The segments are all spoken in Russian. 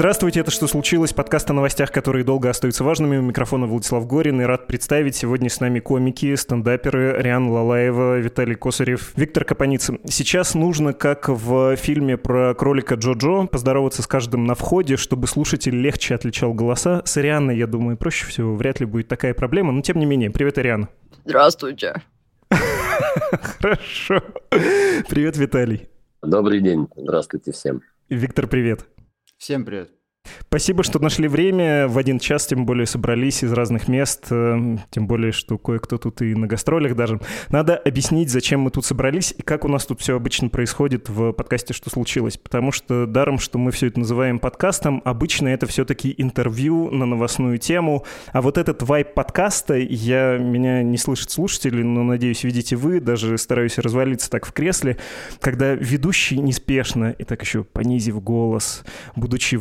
Здравствуйте, это «Что случилось?» Подкаст о новостях, которые долго остаются важными. У микрофона Владислав Горин и рад представить сегодня с нами комики, стендаперы Риан Лалаева, Виталий Косарев, Виктор Капаницын. Сейчас нужно, как в фильме про кролика Джо-Джо, поздороваться с каждым на входе, чтобы слушатель легче отличал голоса. С Арианой, я думаю, проще всего, вряд ли будет такая проблема, но тем не менее. Привет, Ариана. Здравствуйте. Хорошо. Привет, Виталий. Добрый день. Здравствуйте всем. Виктор, привет. Всем привет. Спасибо, что нашли время. В один час, тем более, собрались из разных мест. Э, тем более, что кое-кто тут и на гастролях даже. Надо объяснить, зачем мы тут собрались и как у нас тут все обычно происходит в подкасте «Что случилось?». Потому что даром, что мы все это называем подкастом, обычно это все-таки интервью на новостную тему. А вот этот вайп подкаста, я, меня не слышат слушатели, но, надеюсь, видите вы, даже стараюсь развалиться так в кресле, когда ведущий неспешно и так еще понизив голос, будучи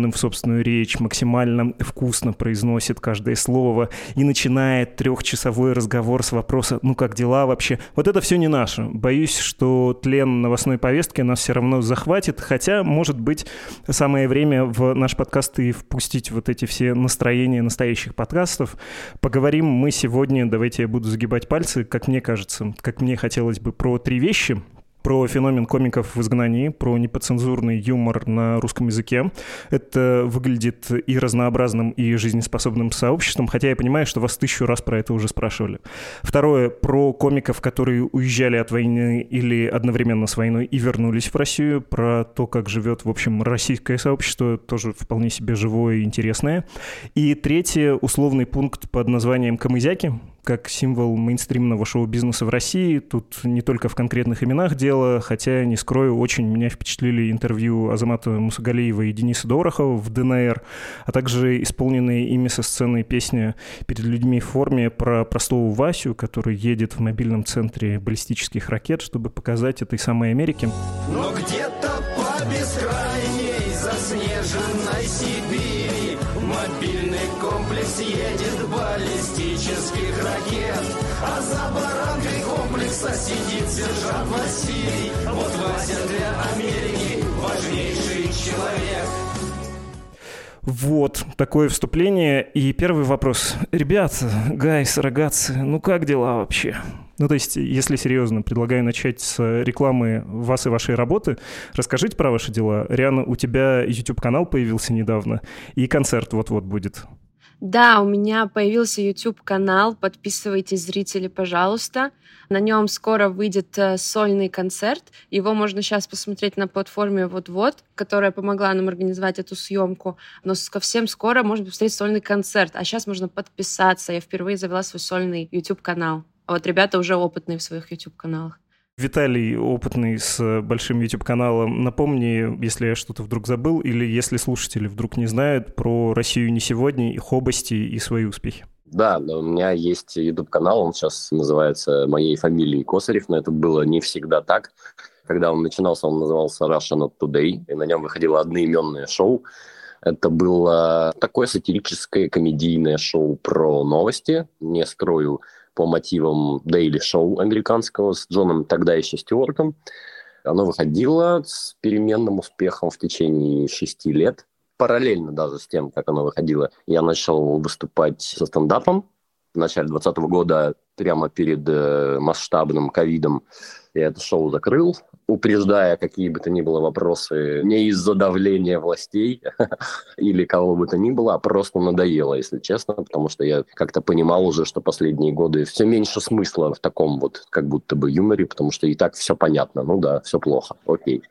влюбленным в собственную речь, максимально вкусно произносит каждое слово и начинает трехчасовой разговор с вопроса «ну как дела вообще?». Вот это все не наше. Боюсь, что тлен новостной повестки нас все равно захватит, хотя, может быть, самое время в наш подкаст и впустить вот эти все настроения настоящих подкастов. Поговорим мы сегодня, давайте я буду загибать пальцы, как мне кажется, как мне хотелось бы, про три вещи — про феномен комиков в изгнании, про непоцензурный юмор на русском языке. Это выглядит и разнообразным, и жизнеспособным сообществом, хотя я понимаю, что вас тысячу раз про это уже спрашивали. Второе, про комиков, которые уезжали от войны или одновременно с войной и вернулись в Россию, про то, как живет, в общем, российское сообщество, тоже вполне себе живое и интересное. И третье, условный пункт под названием «Камызяки», как символ мейнстримного шоу-бизнеса в России. Тут не только в конкретных именах дело, хотя, не скрою, очень меня впечатлили интервью Азамата Мусагалиева и Дениса Дорохова в ДНР, а также исполненные ими со сцены песни «Перед людьми в форме» про простого Васю, который едет в мобильном центре баллистических ракет, чтобы показать этой самой Америке. Но где-то Вот Вася для Америки важнейший человек. Вот, такое вступление. И первый вопрос. Ребята, гайс, рогатцы, ну как дела вообще? Ну, то есть, если серьезно, предлагаю начать с рекламы вас и вашей работы. Расскажите про ваши дела. Риана, у тебя YouTube-канал появился недавно, и концерт вот-вот будет. Да, у меня появился YouTube-канал. Подписывайтесь, зрители, пожалуйста. На нем скоро выйдет э, сольный концерт. Его можно сейчас посмотреть на платформе «Вот-вот», которая помогла нам организовать эту съемку. Но совсем скоро можно посмотреть сольный концерт. А сейчас можно подписаться. Я впервые завела свой сольный YouTube-канал. А вот ребята уже опытные в своих YouTube-каналах. Виталий, опытный с большим YouTube-каналом, напомни, если я что-то вдруг забыл, или если слушатели вдруг не знают про Россию не сегодня, их области и свои успехи. Да, у меня есть YouTube-канал, он сейчас называется моей фамилией Косарев, но это было не всегда так. Когда он начинался, он назывался Russia Not Today, и на нем выходило одноименное шоу. Это было такое сатирическое комедийное шоу про новости. Не скрою, по мотивам Daily Show американского с Джоном тогда еще Стюартом. Оно выходило с переменным успехом в течение шести лет. Параллельно даже с тем, как оно выходило, я начал выступать со стендапом. В начале 2020 года, прямо перед э, масштабным ковидом, я это шоу закрыл, упреждая какие бы то ни было вопросы не из-за давления властей или кого бы то ни было, а просто надоело, если честно, потому что я как-то понимал уже, что последние годы все меньше смысла в таком вот как будто бы юморе, потому что и так все понятно, ну да, все плохо, окей.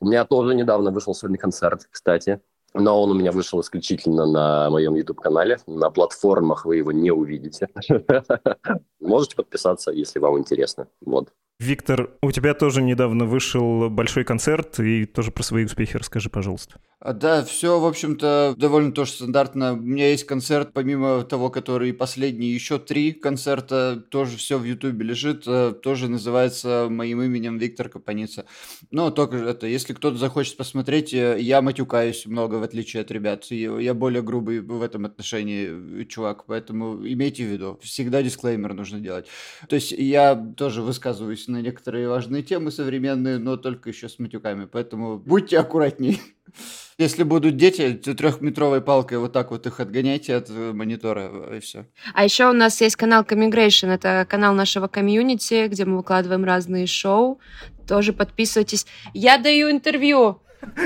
У меня тоже недавно вышел сегодня концерт, кстати, но он у меня вышел исключительно на моем YouTube-канале. На платформах вы его не увидите. Можете подписаться, если вам интересно. Вот. Виктор, у тебя тоже недавно вышел большой концерт, и тоже про свои успехи расскажи, пожалуйста. А, да, все, в общем-то, довольно тоже стандартно. У меня есть концерт, помимо того, который последний, еще три концерта, тоже все в Ютубе лежит, э, тоже называется моим именем Виктор Капаница. Но только это, если кто-то захочет посмотреть, э, я матюкаюсь много, в отличие от ребят. Я более грубый в этом отношении чувак, поэтому имейте в виду, всегда дисклеймер нужно делать. То есть я тоже высказываюсь на некоторые важные темы современные, но только еще с матюками, поэтому будьте аккуратнее. Если будут дети, то трехметровой палкой вот так вот их отгоняйте от э, монитора, и все. А еще у нас есть канал Comigration, это канал нашего комьюнити, где мы выкладываем разные шоу. Тоже подписывайтесь. Я даю интервью.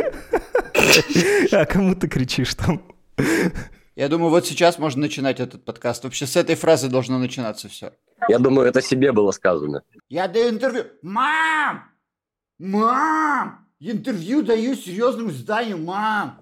А кому ты кричишь там? Я думаю, вот сейчас можно начинать этот подкаст. Вообще с этой фразы должно начинаться все. Я думаю, это себе было сказано. Я даю интервью. Мам! Мам! Интервью даю серьезному изданию, мам!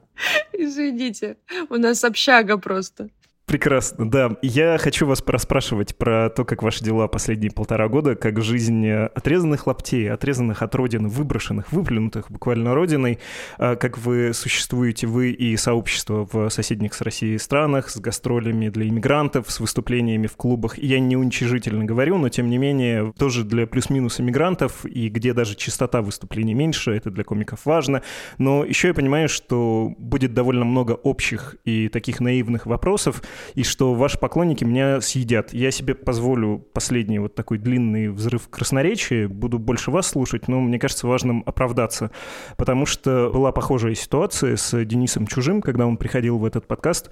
Извините, у нас общага просто. Прекрасно, да. Я хочу вас расспрашивать про то, как ваши дела последние полтора года, как жизнь отрезанных лаптей, отрезанных от родины, выброшенных, выплюнутых буквально родиной, а как вы существуете, вы и сообщество в соседних с Россией странах, с гастролями для иммигрантов, с выступлениями в клубах. Я не уничижительно говорю, но тем не менее тоже для плюс-минус иммигрантов, и где даже частота выступлений меньше, это для комиков важно. Но еще я понимаю, что будет довольно много общих и таких наивных вопросов, и что ваши поклонники меня съедят. Я себе позволю последний вот такой длинный взрыв красноречия, буду больше вас слушать, но мне кажется важным оправдаться, потому что была похожая ситуация с Денисом Чужим, когда он приходил в этот подкаст.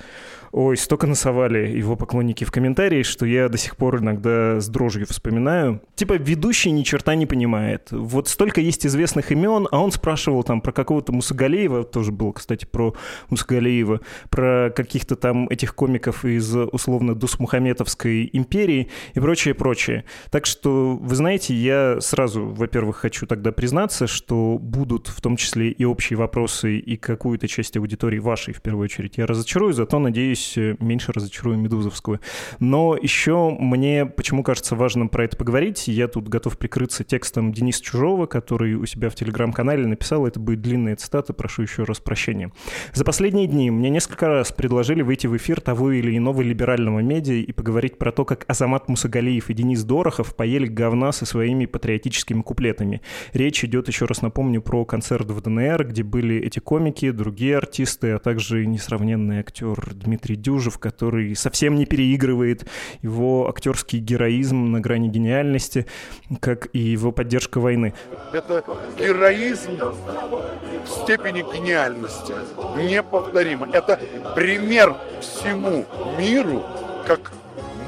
Ой, столько насовали его поклонники в комментарии, что я до сих пор иногда с дрожью вспоминаю. Типа ведущий ни черта не понимает. Вот столько есть известных имен, а он спрашивал там про какого-то Мусагалеева, тоже был, кстати, про Мусагалеева, про каких-то там этих комиков комиков из условно Дусмухаметовской империи и прочее, прочее. Так что, вы знаете, я сразу, во-первых, хочу тогда признаться, что будут в том числе и общие вопросы, и какую-то часть аудитории вашей, в первую очередь, я разочарую, зато, надеюсь, меньше разочарую Медузовскую. Но еще мне почему кажется важным про это поговорить, я тут готов прикрыться текстом Дениса Чужого, который у себя в Телеграм-канале написал, это будет длинная цитата, прошу еще раз прощения. За последние дни мне несколько раз предложили выйти в эфир того или иного либерального медиа и поговорить про то, как Азамат Мусагалиев и Денис Дорохов поели говна со своими патриотическими куплетами. Речь идет, еще раз напомню, про концерт в ДНР, где были эти комики, другие артисты, а также несравненный актер Дмитрий Дюжев, который совсем не переигрывает его актерский героизм на грани гениальности, как и его поддержка войны. Это героизм в степени гениальности. Неповторимо. Это пример всему миру, как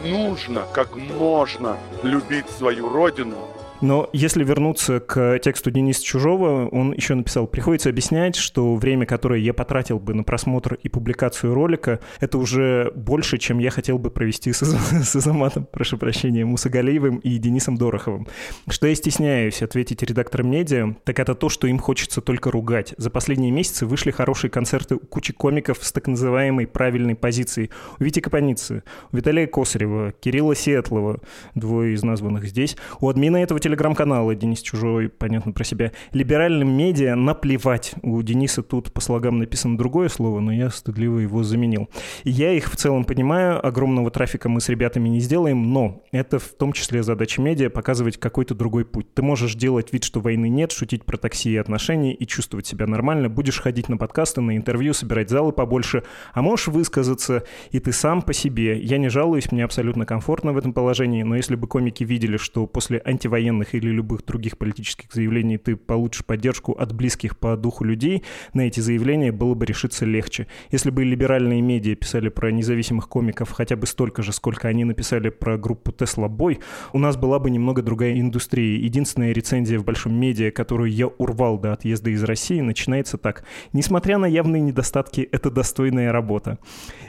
нужно, как можно любить свою родину, но если вернуться к тексту Дениса Чужого, он еще написал, приходится объяснять, что время, которое я потратил бы на просмотр и публикацию ролика, это уже больше, чем я хотел бы провести с, с Азаматом, прошу прощения, Мусагалиевым и Денисом Дороховым. Что я стесняюсь ответить редакторам медиа, так это то, что им хочется только ругать. За последние месяцы вышли хорошие концерты у кучи комиков с так называемой правильной позицией. У Вити Капаницы, у Виталия Косарева, Кирилла Сетлова, двое из названных здесь, у админа этого телевизора телеграм-каналы Денис Чужой, понятно про себя. Либеральным медиа наплевать. У Дениса тут по слогам написано другое слово, но я стыдливо его заменил. Я их в целом понимаю, огромного трафика мы с ребятами не сделаем, но это в том числе задача медиа показывать какой-то другой путь. Ты можешь делать вид, что войны нет, шутить про такси и отношения и чувствовать себя нормально, будешь ходить на подкасты, на интервью, собирать залы побольше, а можешь высказаться, и ты сам по себе. Я не жалуюсь, мне абсолютно комфортно в этом положении, но если бы комики видели, что после антивоенных военных или любых других политических заявлений ты получишь поддержку от близких по духу людей, на эти заявления было бы решиться легче. Если бы либеральные медиа писали про независимых комиков хотя бы столько же, сколько они написали про группу Тесла Бой, у нас была бы немного другая индустрия. Единственная рецензия в большом медиа, которую я урвал до отъезда из России, начинается так. Несмотря на явные недостатки, это достойная работа.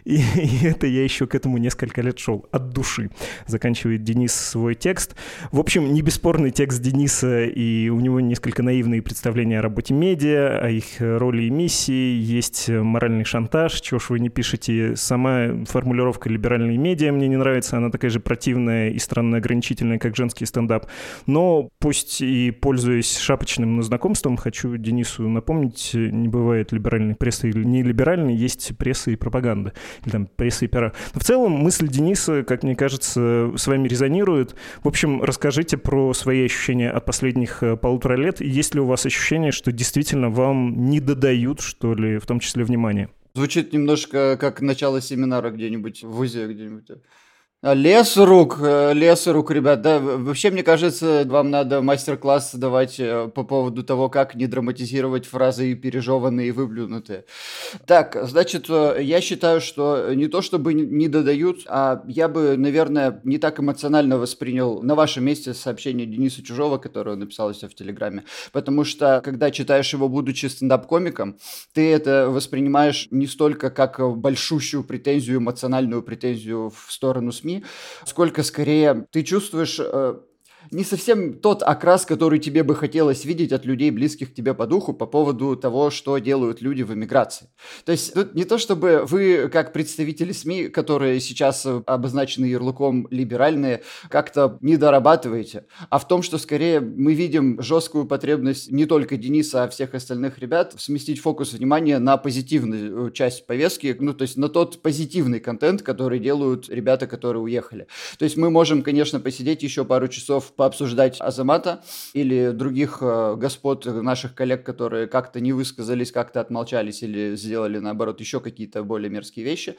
И, и это я еще к этому несколько лет шел. От души. Заканчивает Денис свой текст. В общем, не бесспорно забавный текст Дениса, и у него несколько наивные представления о работе медиа, о их роли и миссии, есть моральный шантаж, чего ж вы не пишете. Сама формулировка «либеральные медиа» мне не нравится, она такая же противная и странно ограничительная, как женский стендап. Но пусть и пользуясь шапочным знакомством, хочу Денису напомнить, не бывает либеральной прессы или не либеральной, есть пресса и пропаганда, или там пресса и пера. Но в целом мысль Дениса, как мне кажется, с вами резонирует. В общем, расскажите про свои ощущения от последних э, полутора лет? Есть ли у вас ощущение, что действительно вам не додают, что ли, в том числе внимания? Звучит немножко как начало семинара где-нибудь в ВУЗе где-нибудь. Лес рук, э, лес рук, ребят. Да, вообще, мне кажется, вам надо мастер-класс давать э, по поводу того, как не драматизировать фразы пережеванные и выплюнутые. Так, значит, э, я считаю, что не то чтобы не додают, а я бы, наверное, не так эмоционально воспринял на вашем месте сообщение Дениса Чужого, которое он написал себя в Телеграме. Потому что, когда читаешь его, будучи стендап-комиком, ты это воспринимаешь не столько как большущую претензию, эмоциональную претензию в сторону СМИ, сколько скорее ты чувствуешь э, не совсем тот окрас, который тебе бы хотелось видеть от людей, близких тебе по духу, по поводу того, что делают люди в эмиграции. То есть тут не то, чтобы вы, как представители СМИ, которые сейчас обозначены ярлыком либеральные, как-то не дорабатываете, а в том, что скорее мы видим жесткую потребность не только Дениса, а всех остальных ребят сместить фокус внимания на позитивную часть повестки, ну, то есть на тот позитивный контент, который делают ребята, которые уехали. То есть мы можем, конечно, посидеть еще пару часов пообсуждать Азамата или других э, господ наших коллег, которые как-то не высказались, как-то отмолчались или сделали, наоборот, еще какие-то более мерзкие вещи.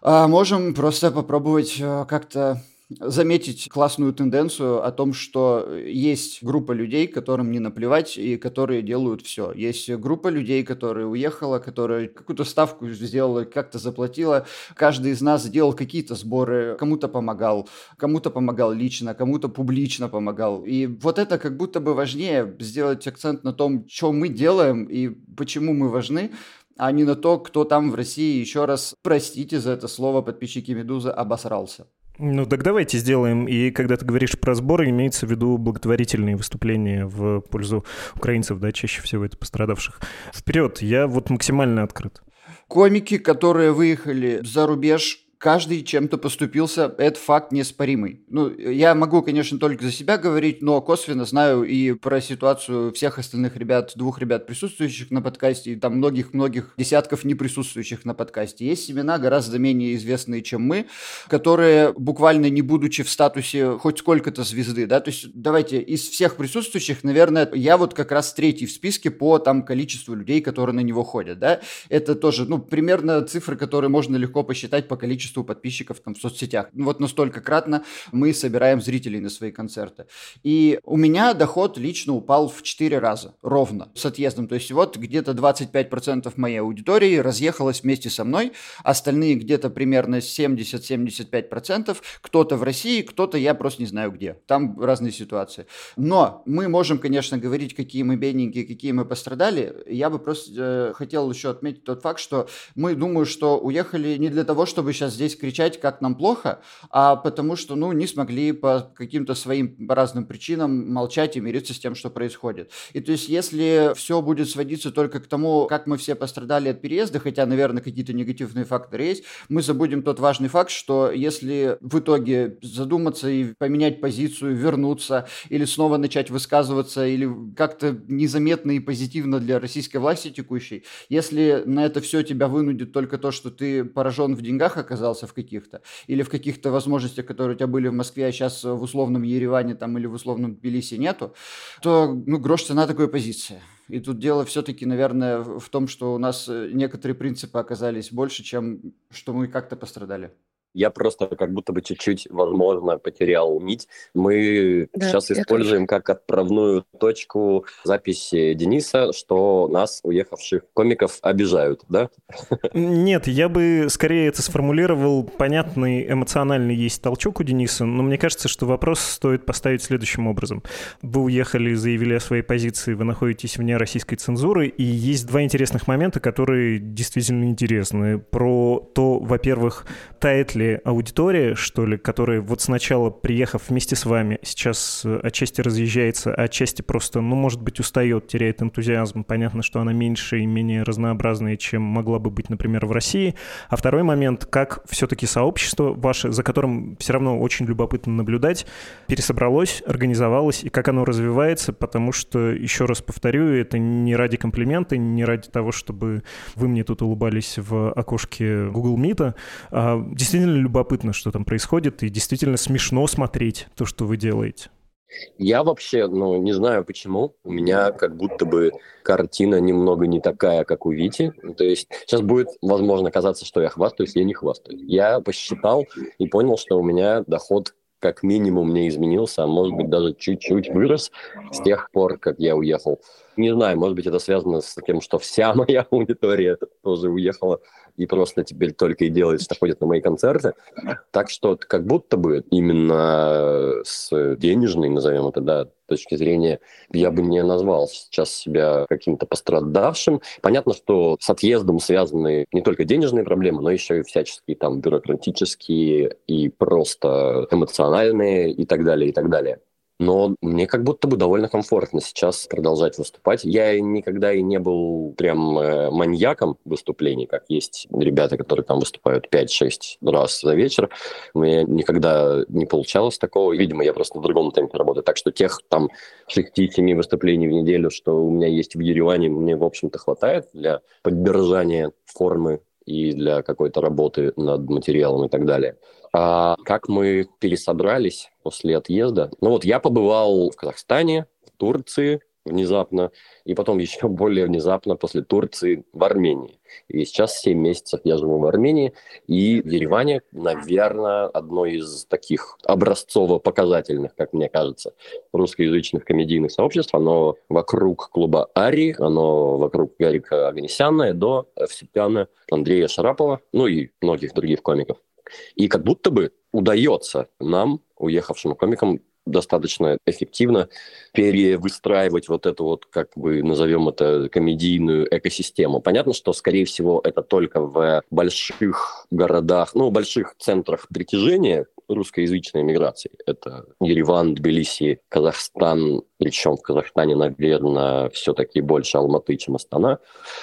А можем просто попробовать э, как-то заметить классную тенденцию о том, что есть группа людей, которым не наплевать и которые делают все. Есть группа людей, которые уехала, которая какую-то ставку сделала, как-то заплатила. Каждый из нас сделал какие-то сборы, кому-то помогал, кому-то помогал лично, кому-то публично помогал. И вот это как будто бы важнее сделать акцент на том, что мы делаем и почему мы важны, а не на то, кто там в России, еще раз, простите за это слово, подписчики «Медузы», обосрался. Ну так давайте сделаем. И когда ты говоришь про сборы, имеется в виду благотворительные выступления в пользу украинцев, да, чаще всего это пострадавших. Вперед, я вот максимально открыт. Комики, которые выехали за рубеж, каждый чем-то поступился, это факт неоспоримый. Ну, я могу, конечно, только за себя говорить, но косвенно знаю и про ситуацию всех остальных ребят, двух ребят, присутствующих на подкасте, и там многих-многих десятков не присутствующих на подкасте. Есть имена гораздо менее известные, чем мы, которые буквально не будучи в статусе хоть сколько-то звезды, да, то есть давайте из всех присутствующих, наверное, я вот как раз третий в списке по там количеству людей, которые на него ходят, да, это тоже, ну, примерно цифры, которые можно легко посчитать по количеству количеству подписчиков там в соцсетях. Вот настолько кратно мы собираем зрителей на свои концерты. И у меня доход лично упал в 4 раза, ровно, с отъездом. То есть вот где-то 25% моей аудитории разъехалось вместе со мной, остальные где-то примерно 70-75%, кто-то в России, кто-то я просто не знаю где. Там разные ситуации. Но мы можем, конечно, говорить, какие мы бедненькие, какие мы пострадали. Я бы просто э, хотел еще отметить тот факт, что мы, думаю, что уехали не для того, чтобы сейчас здесь кричать, как нам плохо, а потому что, ну, не смогли по каким-то своим разным причинам молчать и мириться с тем, что происходит. И то есть, если все будет сводиться только к тому, как мы все пострадали от переезда, хотя, наверное, какие-то негативные факторы есть, мы забудем тот важный факт, что если в итоге задуматься и поменять позицию, вернуться, или снова начать высказываться, или как-то незаметно и позитивно для российской власти текущей, если на это все тебя вынудит только то, что ты поражен в деньгах оказался, оказался в каких-то, или в каких-то возможностях, которые у тебя были в Москве, а сейчас в условном Ереване там или в условном Тбилиси нету, то, ну, грош цена такой позиции. И тут дело все-таки, наверное, в том, что у нас э, некоторые принципы оказались больше, чем что мы как-то пострадали. Я просто как будто бы чуть-чуть, возможно, потерял нить. Мы да, сейчас используем тоже. как отправную точку записи Дениса, что нас, уехавших комиков, обижают, да? Нет, я бы скорее это сформулировал. Понятный эмоциональный есть толчок у Дениса, но мне кажется, что вопрос стоит поставить следующим образом. Вы уехали, заявили о своей позиции, вы находитесь вне российской цензуры, и есть два интересных момента, которые действительно интересны. Про то, во-первых, тает ли аудитория, что ли, которая вот сначала, приехав вместе с вами, сейчас э, отчасти разъезжается, а отчасти просто, ну, может быть, устает, теряет энтузиазм. Понятно, что она меньше и менее разнообразная, чем могла бы быть, например, в России. А второй момент, как все-таки сообщество ваше, за которым все равно очень любопытно наблюдать, пересобралось, организовалось, и как оно развивается, потому что, еще раз повторю, это не ради комплимента, не ради того, чтобы вы мне тут улыбались в окошке Google Meet, а действительно любопытно, что там происходит, и действительно смешно смотреть то, что вы делаете. Я вообще, ну, не знаю почему, у меня как будто бы картина немного не такая, как у Вити. То есть сейчас будет, возможно, казаться, что я хвастаюсь, я не хвастаюсь. Я посчитал и понял, что у меня доход как минимум не изменился, а может быть даже чуть-чуть вырос с тех пор, как я уехал. Не знаю, может быть это связано с тем, что вся моя аудитория тоже уехала и просто теперь только и делает, что ходит на мои концерты. Так что как будто бы именно с денежной, назовем это, да, точки зрения, я бы не назвал сейчас себя каким-то пострадавшим. Понятно, что с отъездом связаны не только денежные проблемы, но еще и всяческие там бюрократические и просто эмоциональные и так далее, и так далее но мне как будто бы довольно комфортно сейчас продолжать выступать. Я никогда и не был прям э, маньяком выступлений, как есть ребята, которые там выступают 5-6 раз за вечер. У меня никогда не получалось такого. Видимо, я просто в другом темпе работаю. Так что тех там 6-7 выступлений в неделю, что у меня есть в Ереване, мне, в общем-то, хватает для поддержания формы и для какой-то работы над материалом и так далее. А как мы пересобрались после отъезда? Ну вот я побывал в Казахстане, в Турции внезапно, и потом еще более внезапно после Турции в Армении. И сейчас 7 месяцев я живу в Армении, и в Ереване, наверное, одно из таких образцово-показательных, как мне кажется, русскоязычных комедийных сообществ. Оно вокруг клуба Ари, оно вокруг Гарика Аганесяна, Эдо, Евсипяна, Андрея Шарапова, ну и многих других комиков. И как будто бы удается нам, уехавшим комикам, достаточно эффективно перевыстраивать вот эту вот, как бы назовем это, комедийную экосистему. Понятно, что, скорее всего, это только в больших городах, ну, больших центрах притяжения русскоязычной миграции. Это Ереван, Тбилиси, Казахстан, причем в Казахстане, наверное, все-таки больше Алматы, чем Астана.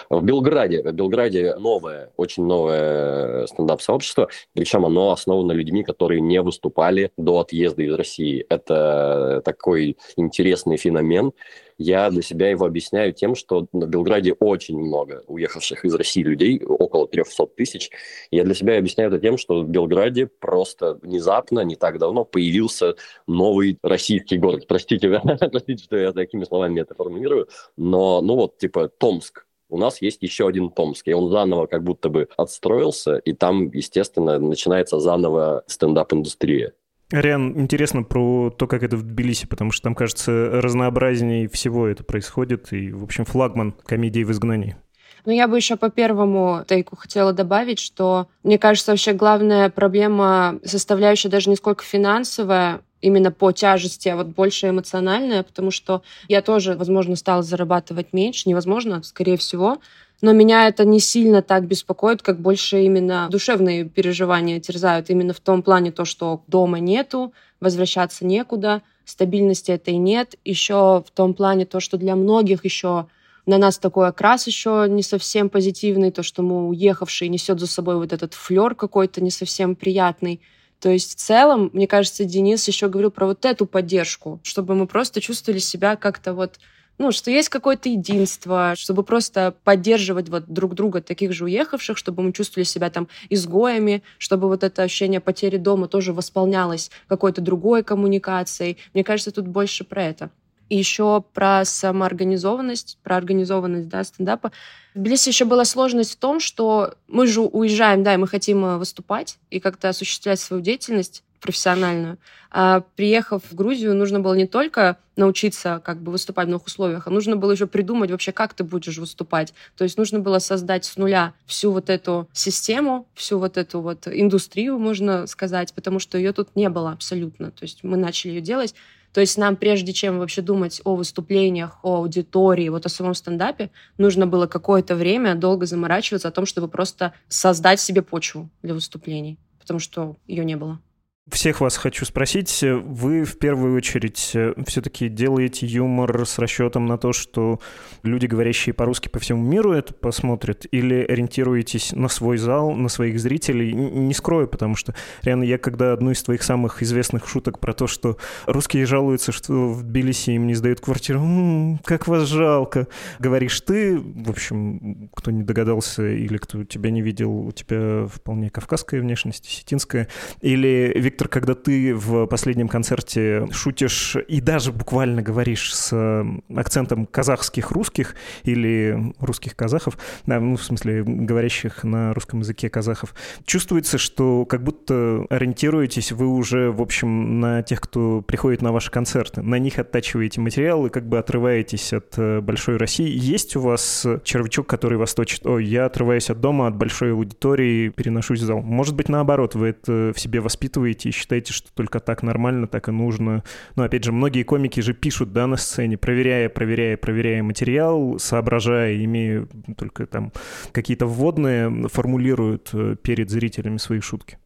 В Белграде, в Белграде новое, очень новое стендап-сообщество, причем оно основано людьми, которые не выступали до отъезда из России. Это такой интересный феномен, я для себя его объясняю тем, что на Белграде очень много уехавших из России людей, около 300 тысяч. Я для себя объясняю это тем, что в Белграде просто внезапно, не так давно, появился новый российский город. Простите, простите, что я такими словами это формулирую, но, ну вот, типа, Томск, у нас есть еще один Томск, и он заново как будто бы отстроился, и там, естественно, начинается заново стендап-индустрия. Риан, интересно про то, как это в Тбилиси, потому что там, кажется, разнообразнее всего это происходит, и, в общем, флагман комедии в изгнании. Ну, я бы еще по первому тейку хотела добавить, что, мне кажется, вообще главная проблема, составляющая даже не сколько финансовая, именно по тяжести, а вот больше эмоциональная, потому что я тоже, возможно, стала зарабатывать меньше, невозможно, скорее всего, но меня это не сильно так беспокоит, как больше именно душевные переживания терзают. Именно в том плане то, что дома нету, возвращаться некуда, стабильности этой нет. Еще в том плане то, что для многих еще на нас такой окрас еще не совсем позитивный, то, что мы уехавшие несет за собой вот этот флер какой-то не совсем приятный. То есть в целом, мне кажется, Денис еще говорил про вот эту поддержку, чтобы мы просто чувствовали себя как-то вот ну, что есть какое-то единство, чтобы просто поддерживать вот друг друга, таких же уехавших, чтобы мы чувствовали себя там изгоями, чтобы вот это ощущение потери дома тоже восполнялось какой-то другой коммуникацией. Мне кажется, тут больше про это. И еще про самоорганизованность, про организованность да, стендапа. В Тбилиси еще была сложность в том, что мы же уезжаем, да, и мы хотим э, выступать и как-то осуществлять свою деятельность, профессиональную. А приехав в Грузию, нужно было не только научиться как бы выступать в новых условиях, а нужно было еще придумать вообще, как ты будешь выступать. То есть нужно было создать с нуля всю вот эту систему, всю вот эту вот индустрию, можно сказать, потому что ее тут не было абсолютно. То есть мы начали ее делать. То есть нам, прежде чем вообще думать о выступлениях, о аудитории, вот о самом стендапе, нужно было какое-то время долго заморачиваться о том, чтобы просто создать себе почву для выступлений, потому что ее не было. Всех вас хочу спросить, вы в первую очередь э, все-таки делаете юмор с расчетом на то, что люди, говорящие по-русски по всему миру, это посмотрят, или ориентируетесь на свой зал, на своих зрителей? Не скрою, потому что, реально, я когда одну из твоих самых известных шуток про то, что русские жалуются, что в Тбилиси им не сдают квартиру, м-м, как вас жалко, говоришь ты, в общем, кто не догадался или кто тебя не видел, у тебя вполне кавказская внешность, осетинская, или Виктор, когда ты в последнем концерте шутишь и даже буквально говоришь с акцентом казахских русских или русских казахов, да, ну, в смысле, говорящих на русском языке казахов, чувствуется, что как будто ориентируетесь вы уже, в общем, на тех, кто приходит на ваши концерты, на них оттачиваете материал и как бы отрываетесь от э, большой России. Есть у вас червячок, который вас точит? Ой, я отрываюсь от дома, от большой аудитории, переношусь в зал. Может быть, наоборот, вы это в себе воспитываете и считаете, что только так нормально, так и нужно. Но, опять же, многие комики же пишут, да, на сцене, проверяя, проверяя, проверяя материал, соображая, имея только там какие-то вводные, формулируют э, перед зрителями свои шутки.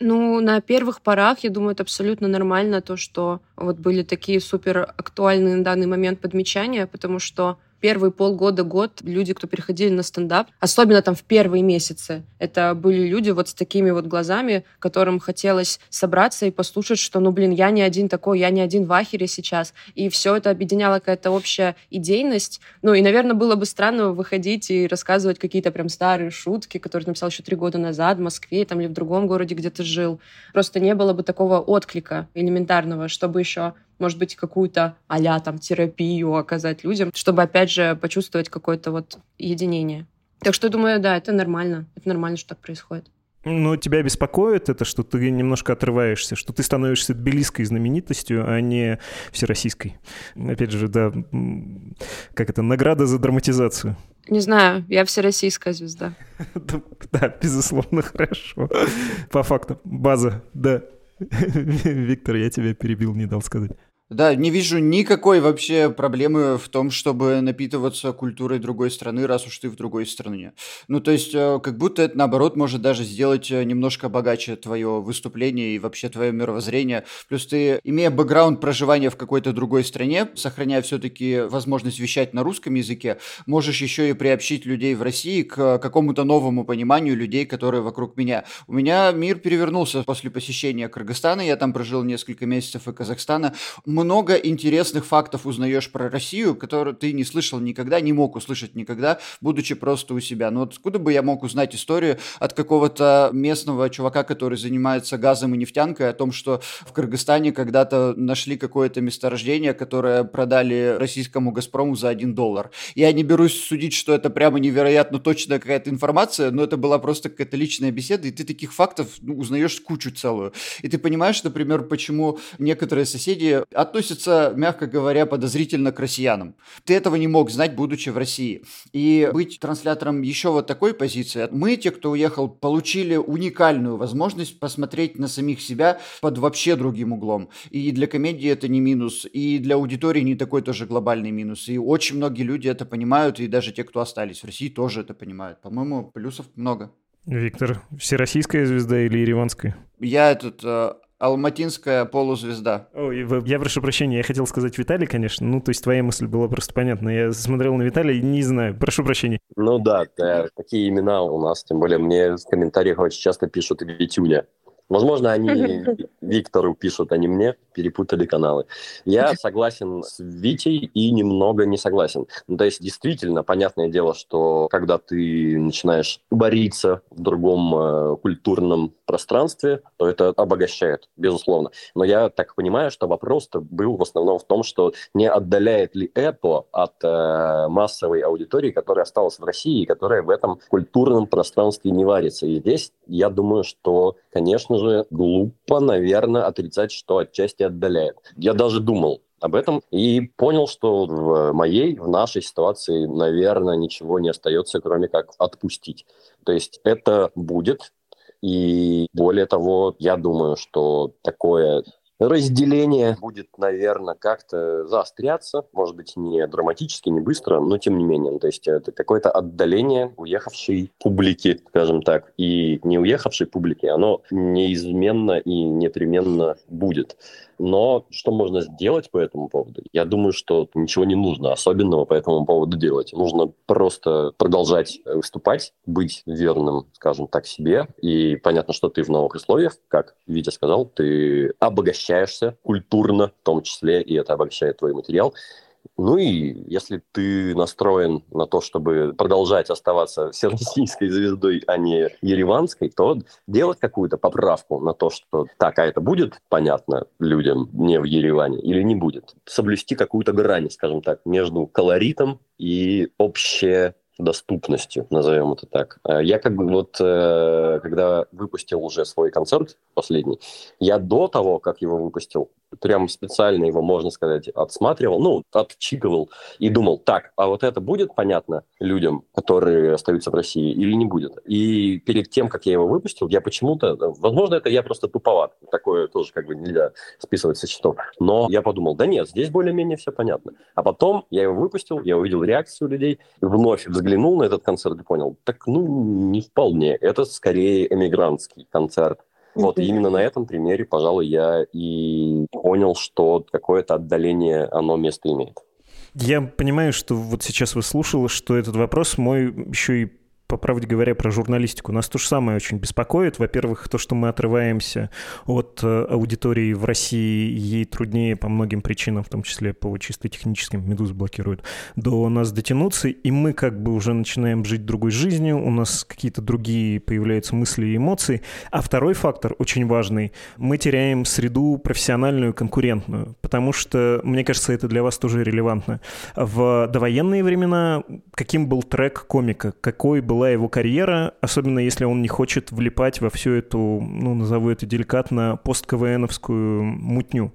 Ну, на первых порах, я думаю, это абсолютно нормально, то, что вот были такие супер актуальные на данный момент подмечания, потому что первые полгода, год люди, кто переходили на стендап, особенно там в первые месяцы, это были люди вот с такими вот глазами, которым хотелось собраться и послушать, что, ну, блин, я не один такой, я не один в ахере сейчас. И все это объединяла какая-то общая идейность. Ну, и, наверное, было бы странно выходить и рассказывать какие-то прям старые шутки, которые написал еще три года назад в Москве там, или в другом городе, где ты жил. Просто не было бы такого отклика элементарного, чтобы еще может быть, какую-то а там терапию оказать людям, чтобы, опять же, почувствовать какое-то вот единение. Так что, думаю, да, это нормально. Это нормально, что так происходит. Ну, тебя беспокоит это, что ты немножко отрываешься, что ты становишься тбилисской знаменитостью, а не всероссийской. Опять же, да, как это, награда за драматизацию. Не знаю, я всероссийская звезда. Да, безусловно, хорошо. По факту, база, да. Виктор, я тебя перебил, не дал сказать. Да, не вижу никакой вообще проблемы в том, чтобы напитываться культурой другой страны, раз уж ты в другой стране. Ну, то есть, э, как будто это, наоборот, может даже сделать э, немножко богаче твое выступление и вообще твое мировоззрение. Плюс ты, имея бэкграунд проживания в какой-то другой стране, сохраняя все-таки возможность вещать на русском языке, можешь еще и приобщить людей в России к какому-то новому пониманию людей, которые вокруг меня. У меня мир перевернулся после посещения Кыргызстана, я там прожил несколько месяцев и Казахстана много интересных фактов узнаешь про Россию, которые ты не слышал никогда, не мог услышать никогда, будучи просто у себя. Ну вот откуда бы я мог узнать историю от какого-то местного чувака, который занимается газом и нефтянкой, о том, что в Кыргызстане когда-то нашли какое-то месторождение, которое продали российскому «Газпрому» за один доллар. Я не берусь судить, что это прямо невероятно точная какая-то информация, но это была просто какая-то личная беседа, и ты таких фактов ну, узнаешь кучу целую. И ты понимаешь, например, почему некоторые соседи относятся, мягко говоря, подозрительно к россиянам. Ты этого не мог знать, будучи в России. И быть транслятором еще вот такой позиции. Мы, те, кто уехал, получили уникальную возможность посмотреть на самих себя под вообще другим углом. И для комедии это не минус, и для аудитории не такой тоже глобальный минус. И очень многие люди это понимают, и даже те, кто остались в России, тоже это понимают. По-моему, плюсов много. Виктор, всероссийская звезда или ереванская? Я этот э, Алматинская полузвезда. Ой, я прошу прощения, я хотел сказать Виталий, конечно. Ну, то есть твоя мысль была просто понятна. Я смотрел на Виталия и не знаю. Прошу прощения. Ну да, да, такие имена у нас. Тем более мне в комментариях очень часто пишут Витюня. Возможно, они Виктору пишут, а не мне, перепутали каналы. Я согласен с Витей и немного не согласен. Ну, то есть, действительно, понятное дело, что когда ты начинаешь бориться в другом э, культурном пространстве, то это обогащает, безусловно. Но я так понимаю, что вопрос-то был в основном в том, что не отдаляет ли это от э, массовой аудитории, которая осталась в России, и которая в этом культурном пространстве не варится. И здесь я думаю, что, конечно же, глупо, наверное, отрицать, что отчасти отдаляет. Я даже думал, об этом и понял, что в моей, в нашей ситуации, наверное, ничего не остается, кроме как отпустить. То есть это будет, и более того, я думаю, что такое разделение будет, наверное, как-то заостряться, может быть, не драматически, не быстро, но тем не менее. То есть это какое-то отдаление уехавшей публики, скажем так, и не уехавшей публики, оно неизменно и непременно будет. Но что можно сделать по этому поводу? Я думаю, что ничего не нужно особенного по этому поводу делать. Нужно просто продолжать выступать, быть верным, скажем так, себе. И понятно, что ты в новых условиях, как Витя сказал, ты обогащаешься культурно в том числе, и это обогащает твой материал. Ну и если ты настроен на то, чтобы продолжать оставаться всероссийской звездой, а не ереванской, то делать какую-то поправку на то, что так, а это будет понятно людям не в Ереване или не будет. Соблюсти какую-то грань, скажем так, между колоритом и общее доступностью, назовем это так. А я как бы вот, э, когда выпустил уже свой концерт последний, я до того, как его выпустил, прям специально его, можно сказать, отсматривал, ну, отчитывал и думал, так, а вот это будет понятно людям, которые остаются в России, или не будет? И перед тем, как я его выпустил, я почему-то, возможно, это я просто туповат, такое тоже как бы нельзя списывать со счетов, но я подумал, да нет, здесь более-менее все понятно. А потом я его выпустил, я увидел реакцию людей, вновь взглянул на этот концерт и понял, так, ну, не вполне, это скорее эмигрантский концерт, вот именно на этом примере, пожалуй, я и понял, что какое-то отдаление, оно место имеет. Я понимаю, что вот сейчас вы слушали, что этот вопрос мой еще и по правде говоря, про журналистику. Нас то же самое очень беспокоит. Во-первых, то, что мы отрываемся от э, аудитории в России, ей труднее по многим причинам, в том числе по чисто техническим, медуз блокируют, до нас дотянуться, и мы как бы уже начинаем жить другой жизнью, у нас какие-то другие появляются мысли и эмоции. А второй фактор, очень важный, мы теряем среду профессиональную, конкурентную, потому что, мне кажется, это для вас тоже релевантно. В довоенные времена каким был трек комика, какой был была его карьера, особенно если он не хочет влипать во всю эту, ну, назову это деликатно, пост-КВНовскую мутню.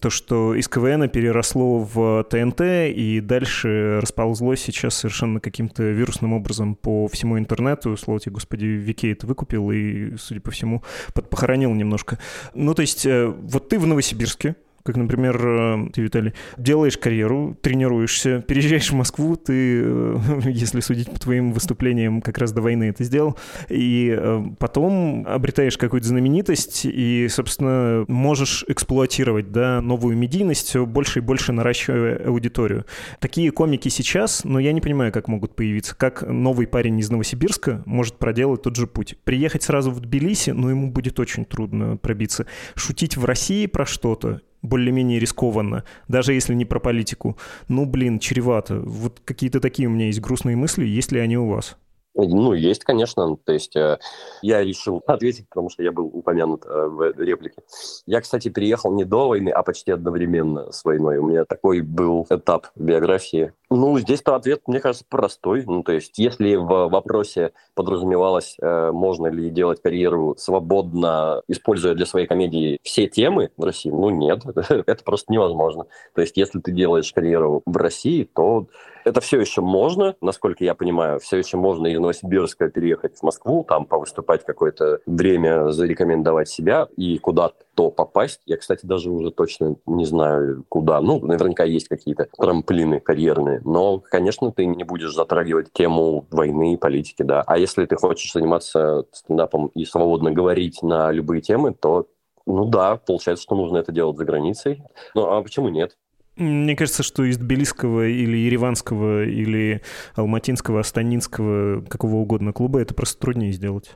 То, что из КВН переросло в ТНТ и дальше расползлось сейчас совершенно каким-то вирусным образом по всему интернету. Слава тебе, господи, Викей это выкупил и, судя по всему, подпохоронил немножко. Ну, то есть, э, вот ты в Новосибирске, как, например, э, ты, Виталий, делаешь карьеру, тренируешься, переезжаешь в Москву, ты, э, если судить по твоим выступлениям, как раз до войны это сделал, и э, потом обретаешь какую-то знаменитость и, собственно, можешь эксплуатировать да, новую медийность, все больше и больше наращивая аудиторию. Такие комики сейчас, но я не понимаю, как могут появиться. Как новый парень из Новосибирска может проделать тот же путь? Приехать сразу в Тбилиси, но ему будет очень трудно пробиться. Шутить в России про что-то более-менее рискованно, даже если не про политику. Ну, блин, чревато. Вот какие-то такие у меня есть грустные мысли, есть ли они у вас? Ну, есть, конечно. То есть э, я решил ответить, потому что я был упомянут э, в реплике. Я, кстати, приехал не до войны, а почти одновременно с войной. У меня такой был этап биографии. Ну, здесь-то ответ, мне кажется, простой. Ну, то есть, если в вопросе подразумевалось, э, можно ли делать карьеру свободно, используя для своей комедии все темы в России, ну, нет, это просто невозможно. То есть, если ты делаешь карьеру в России, то это все еще можно, насколько я понимаю, все еще можно из Новосибирска переехать в Москву, там повыступать какое-то время, зарекомендовать себя и куда-то попасть. Я, кстати, даже уже точно не знаю, куда. Ну, наверняка есть какие-то трамплины карьерные. Но, конечно, ты не будешь затрагивать тему войны и политики, да. А если ты хочешь заниматься стендапом и свободно говорить на любые темы, то ну да, получается, что нужно это делать за границей. Ну а почему нет? Мне кажется, что из Тбилисского или Ереванского или Алматинского, Астанинского, какого угодно клуба это просто труднее сделать.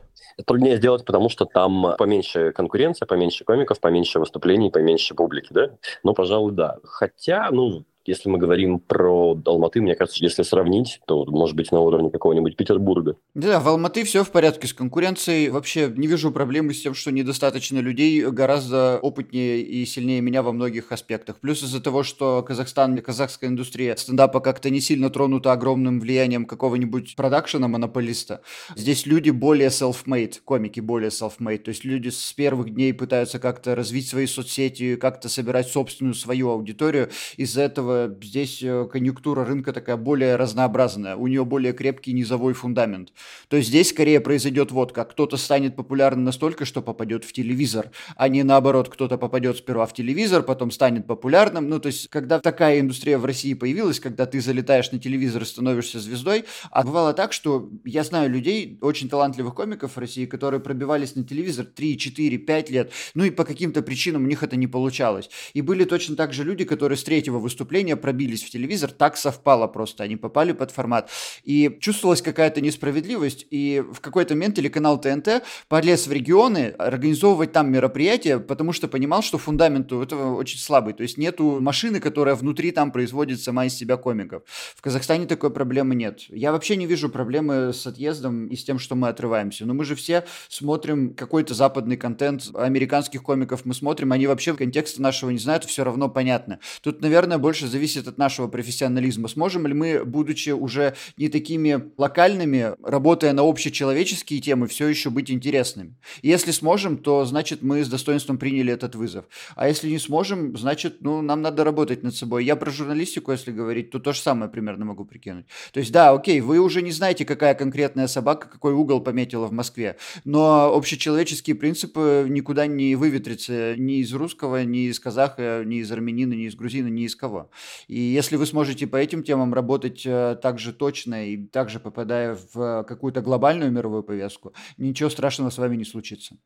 Труднее сделать, потому что там поменьше конкуренция, поменьше комиков, поменьше выступлений, поменьше публики, да? Ну, пожалуй, да. Хотя, ну, если мы говорим про Алматы, мне кажется, если сравнить, то, может быть, на уровне какого-нибудь Петербурга. Да, в Алматы все в порядке с конкуренцией. Вообще не вижу проблемы с тем, что недостаточно людей гораздо опытнее и сильнее меня во многих аспектах. Плюс из-за того, что Казахстан, казахская индустрия стендапа как-то не сильно тронута огромным влиянием какого-нибудь продакшена, монополиста. Здесь люди более self-made, комики более self-made. То есть люди с первых дней пытаются как-то развить свои соцсети, как-то собирать собственную свою аудиторию. Из-за этого здесь э, конъюнктура рынка такая более разнообразная, у нее более крепкий низовой фундамент. То есть здесь скорее произойдет вот как, кто-то станет популярным настолько, что попадет в телевизор, а не наоборот, кто-то попадет сперва в телевизор, потом станет популярным. Ну, то есть, когда такая индустрия в России появилась, когда ты залетаешь на телевизор и становишься звездой, а бывало так, что я знаю людей, очень талантливых комиков в России, которые пробивались на телевизор 3, 4, 5 лет, ну и по каким-то причинам у них это не получалось. И были точно так же люди, которые с третьего выступления приглашения пробились в телевизор, так совпало просто, они попали под формат. И чувствовалась какая-то несправедливость, и в какой-то момент телеканал ТНТ полез в регионы организовывать там мероприятия, потому что понимал, что фундамент у этого очень слабый, то есть нету машины, которая внутри там производит сама из себя комиков. В Казахстане такой проблемы нет. Я вообще не вижу проблемы с отъездом и с тем, что мы отрываемся, но мы же все смотрим какой-то западный контент американских комиков, мы смотрим, они вообще в контексте нашего не знают, все равно понятно. Тут, наверное, больше зависит от нашего профессионализма. Сможем ли мы, будучи уже не такими локальными, работая на общечеловеческие темы, все еще быть интересными? Если сможем, то значит мы с достоинством приняли этот вызов. А если не сможем, значит, ну, нам надо работать над собой. Я про журналистику, если говорить, то то же самое примерно могу прикинуть. То есть, да, окей, вы уже не знаете, какая конкретная собака, какой угол пометила в Москве, но общечеловеческие принципы никуда не выветрятся ни из русского, ни из казаха, ни из армянина, ни из грузина, ни из кого. И если вы сможете по этим темам работать э, так же точно и также попадая в какую-то глобальную мировую повестку, ничего страшного с вами не случится.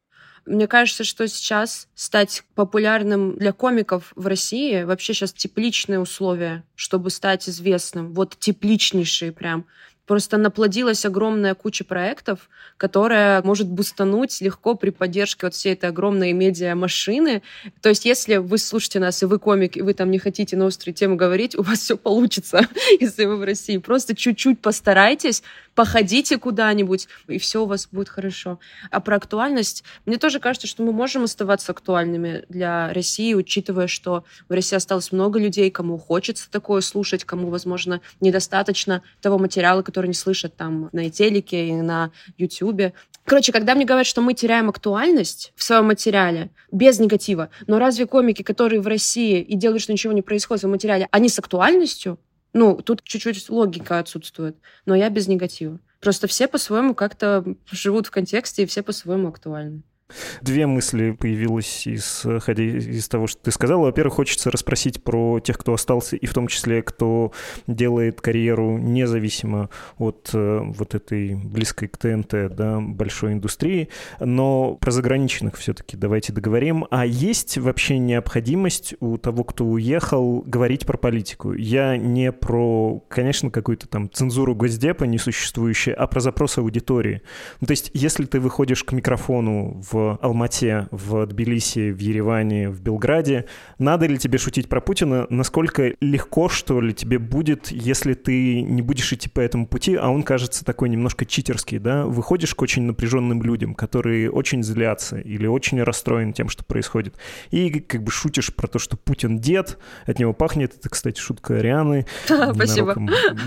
Мне кажется, что сейчас стать популярным для комиков в России вообще сейчас тепличные условия, чтобы стать известным. Вот тепличнейшие прям. Просто наплодилась огромная куча проектов, которая может бустануть легко при поддержке вот всей этой огромной медиа-машины. То есть если вы слушаете нас, и вы комик, и вы там не хотите на острые темы говорить, у вас все получится, если вы в России. Просто чуть-чуть постарайтесь, походите куда-нибудь, и все у вас будет хорошо. А про актуальность, мне тоже кажется, что мы можем оставаться актуальными для России, учитывая, что в России осталось много людей, кому хочется такое слушать, кому, возможно, недостаточно того материала, который не слышат там на телеке и на Ютьюбе. Короче, когда мне говорят, что мы теряем актуальность в своем материале, без негатива, но разве комики, которые в России и делают, что ничего не происходит в материале, они с актуальностью? Ну, тут чуть-чуть логика отсутствует, но я без негатива. Просто все по-своему как-то живут в контексте, и все по-своему актуальны. Две мысли появилось, исходя из того, что ты сказала. Во-первых, хочется расспросить про тех, кто остался, и в том числе, кто делает карьеру независимо от э, вот этой близкой к ТНТ, да, большой индустрии. Но про заграничных все-таки давайте договорим. А есть вообще необходимость у того, кто уехал, говорить про политику? Я не про, конечно, какую-то там цензуру Госдепа несуществующую, а про запрос аудитории. Ну, то есть, если ты выходишь к микрофону в Алмате, в Тбилиси, в Ереване, в Белграде. Надо ли тебе шутить про Путина? Насколько легко, что ли, тебе будет, если ты не будешь идти по этому пути, а он кажется такой немножко читерский, да? Выходишь к очень напряженным людям, которые очень злятся или очень расстроены тем, что происходит, и как бы шутишь про то, что Путин дед, от него пахнет. Это, кстати, шутка Арианы. Спасибо.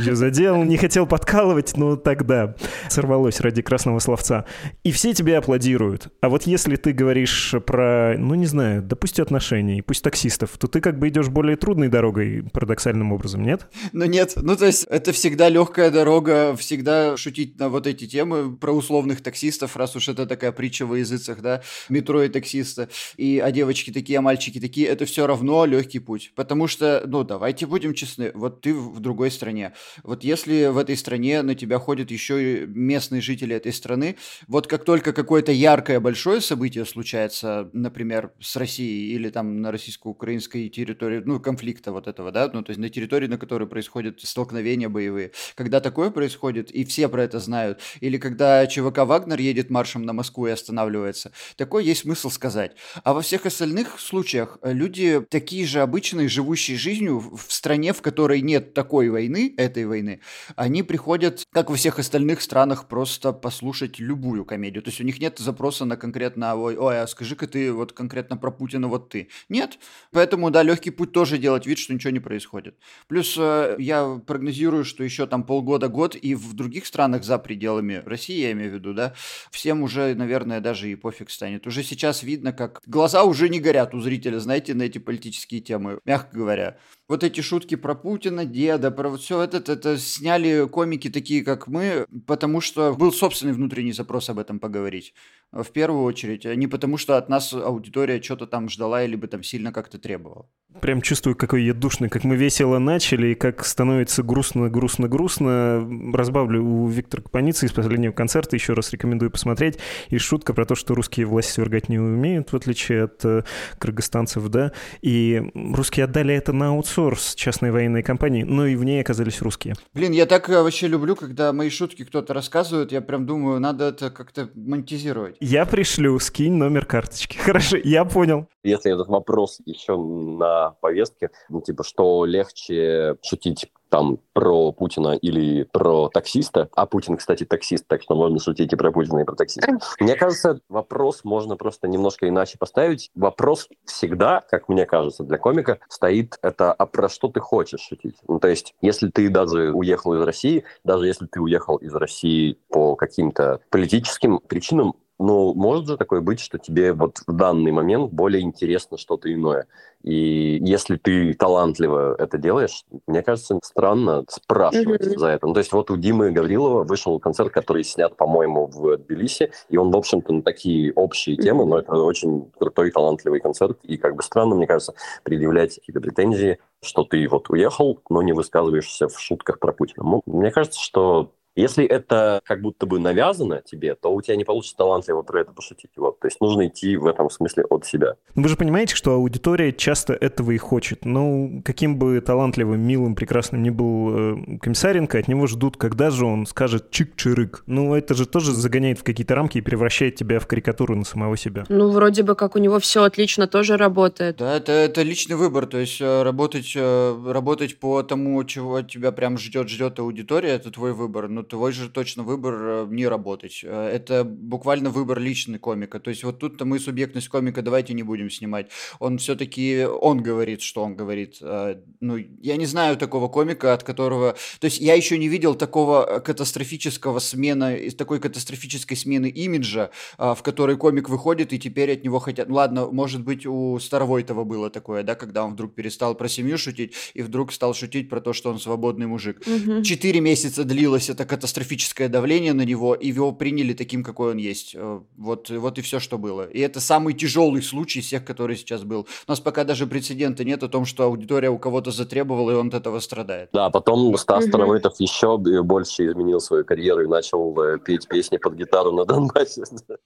Я задел, не хотел подкалывать, но тогда сорвалось ради красного словца. И все тебе аплодируют. А вот вот если ты говоришь про, ну не знаю, допустим, отношений, пусть таксистов, то ты как бы идешь более трудной дорогой, парадоксальным образом, нет? Ну нет, ну то есть это всегда легкая дорога, всегда шутить на вот эти темы про условных таксистов, раз уж это такая притча во языцах, да, метро и таксиста, и а девочки такие, а мальчики такие, это все равно легкий путь, потому что, ну давайте будем честны, вот ты в другой стране, вот если в этой стране на тебя ходят еще и местные жители этой страны, вот как только какое-то яркое большое большое событие случается, например, с Россией или там на российско-украинской территории, ну, конфликта вот этого, да, ну, то есть на территории, на которой происходят столкновения боевые. Когда такое происходит, и все про это знают, или когда ЧВК «Вагнер» едет маршем на Москву и останавливается, такой есть смысл сказать. А во всех остальных случаях люди такие же обычные, живущие жизнью в стране, в которой нет такой войны, этой войны, они приходят, как во всех остальных странах, просто послушать любую комедию. То есть у них нет запроса на конкретную конкретно, ой, ой, а скажи-ка ты вот конкретно про Путина вот ты. Нет. Поэтому, да, легкий путь тоже делать вид, что ничего не происходит. Плюс э, я прогнозирую, что еще там полгода-год и в других странах за пределами России, я имею в виду, да, всем уже, наверное, даже и пофиг станет. Уже сейчас видно, как глаза уже не горят у зрителя, знаете, на эти политические темы, мягко говоря вот эти шутки про Путина, деда, про вот все это, это сняли комики такие, как мы, потому что был собственный внутренний запрос об этом поговорить. В первую очередь, а не потому, что от нас аудитория что-то там ждала или бы там сильно как-то требовала. Прям чувствую, какой я душный, как мы весело начали, и как становится грустно, грустно, грустно. Разбавлю у Виктора Капаницы из последнего концерта, еще раз рекомендую посмотреть. И шутка про то, что русские власти свергать не умеют, в отличие от э, кыргызстанцев, да. И русские отдали это на аутсорс частной военной компании, но и в ней оказались русские. Блин, я так э, вообще люблю, когда мои шутки кто-то рассказывает, я прям думаю, надо это как-то монетизировать. Я пришлю, скинь номер карточки. Хорошо, я понял. Если этот вопрос еще на повестке, ну, типа, что легче шутить там про Путина или про таксиста, а Путин, кстати, таксист, так что можно шутить и про Путина, и про таксиста. Мне кажется, вопрос можно просто немножко иначе поставить. Вопрос всегда, как мне кажется, для комика стоит это, а про что ты хочешь шутить? Ну, то есть, если ты даже уехал из России, даже если ты уехал из России по каким-то политическим причинам, ну, может же такое быть, что тебе вот в данный момент более интересно что-то иное. И если ты талантливо это делаешь, мне кажется, странно спрашивать mm-hmm. за это. Ну, то есть вот у Димы Гаврилова вышел концерт, который снят, по-моему, в Тбилиси, и он, в общем-то, на такие общие темы, но это очень крутой, талантливый концерт, и как бы странно, мне кажется, предъявлять какие-то претензии, что ты вот уехал, но не высказываешься в шутках про Путина. Ну, мне кажется, что если это как будто бы навязано тебе, то у тебя не получится талантливо про это пошутить. Вот. То есть нужно идти в этом смысле от себя. Вы же понимаете, что аудитория часто этого и хочет. Ну, каким бы талантливым, милым, прекрасным ни был э, Комиссаренко, от него ждут, когда же он скажет чик-чирык. Ну, это же тоже загоняет в какие-то рамки и превращает тебя в карикатуру на самого себя. Ну, вроде бы как у него все отлично тоже работает. Да, это, это личный выбор. То есть э, работать, э, работать по тому, чего тебя прям ждет, ждет аудитория, это твой выбор. Но твой же точно выбор э, не работать. Э, это буквально выбор личный комика. То есть вот тут-то мы субъектность комика давайте не будем снимать. Он все-таки, он говорит, что он говорит. Э, ну, я не знаю такого комика, от которого... То есть я еще не видел такого катастрофического смена, такой катастрофической смены имиджа, в которой комик выходит, и теперь от него хотят... Ну, ладно, может быть, у Старовойтова было такое, да, когда он вдруг перестал про семью шутить, и вдруг стал шутить про то, что он свободный мужик. Четыре угу. месяца длилось это катастрофическое давление на него, и его приняли таким, какой он есть. Э, вот, вот и все, что было. И это самый тяжелый случай из всех, который сейчас был. У нас пока даже прецедента нет о том, что аудитория у кого-то затребовала, и он от этого страдает. Да, потом Стас Старовойтов еще больше изменил свою карьеру и начал э, петь песни под гитару на Донбассе.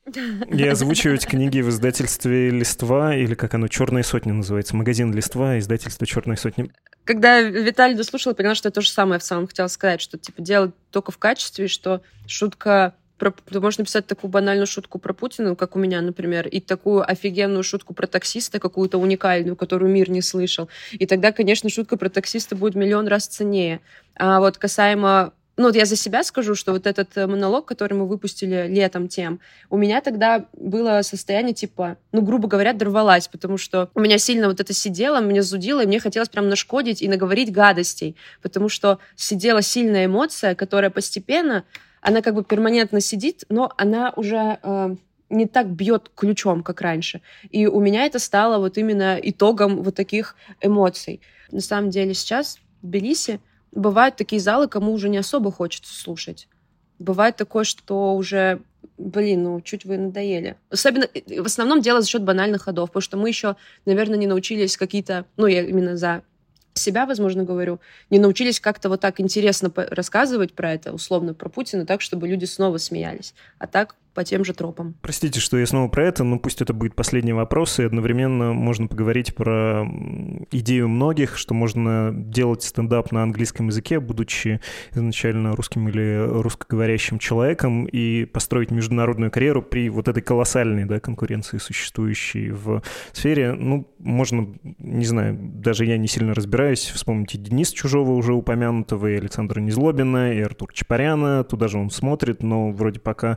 И озвучивать книги в издательстве «Листва», или как оно, «Черная сотня» называется, магазин «Листва», издательство «Черная сотня». Когда Виталий дослушал, я поняла, что я то же самое в самом хотела сказать, что, типа, делать только в качестве, что шутка про, ты можешь написать такую банальную шутку про Путина, как у меня, например, и такую офигенную шутку про таксиста, какую-то уникальную, которую мир не слышал. И тогда, конечно, шутка про таксиста будет миллион раз ценнее. А вот касаемо ну вот я за себя скажу, что вот этот э, монолог, который мы выпустили летом тем, у меня тогда было состояние типа, ну, грубо говоря, дорвалась, потому что у меня сильно вот это сидело, меня зудило, и мне хотелось прям нашкодить и наговорить гадостей, потому что сидела сильная эмоция, которая постепенно, она как бы перманентно сидит, но она уже э, не так бьет ключом, как раньше. И у меня это стало вот именно итогом вот таких эмоций. На самом деле сейчас в Тбилиси бывают такие залы, кому уже не особо хочется слушать. Бывает такое, что уже, блин, ну, чуть вы надоели. Особенно, в основном дело за счет банальных ходов, потому что мы еще, наверное, не научились какие-то, ну, я именно за себя, возможно, говорю, не научились как-то вот так интересно рассказывать про это, условно, про Путина, так, чтобы люди снова смеялись. А так по тем же тропам. Простите, что я снова про это, но пусть это будет последний вопрос, и одновременно можно поговорить про идею многих, что можно делать стендап на английском языке, будучи изначально русским или русскоговорящим человеком, и построить международную карьеру при вот этой колоссальной да, конкуренции, существующей в сфере. Ну, можно, не знаю, даже я не сильно разбираюсь, вспомните Денис Чужого уже упомянутого, и Александра Незлобина, и Артур Чапаряна, туда же он смотрит, но вроде пока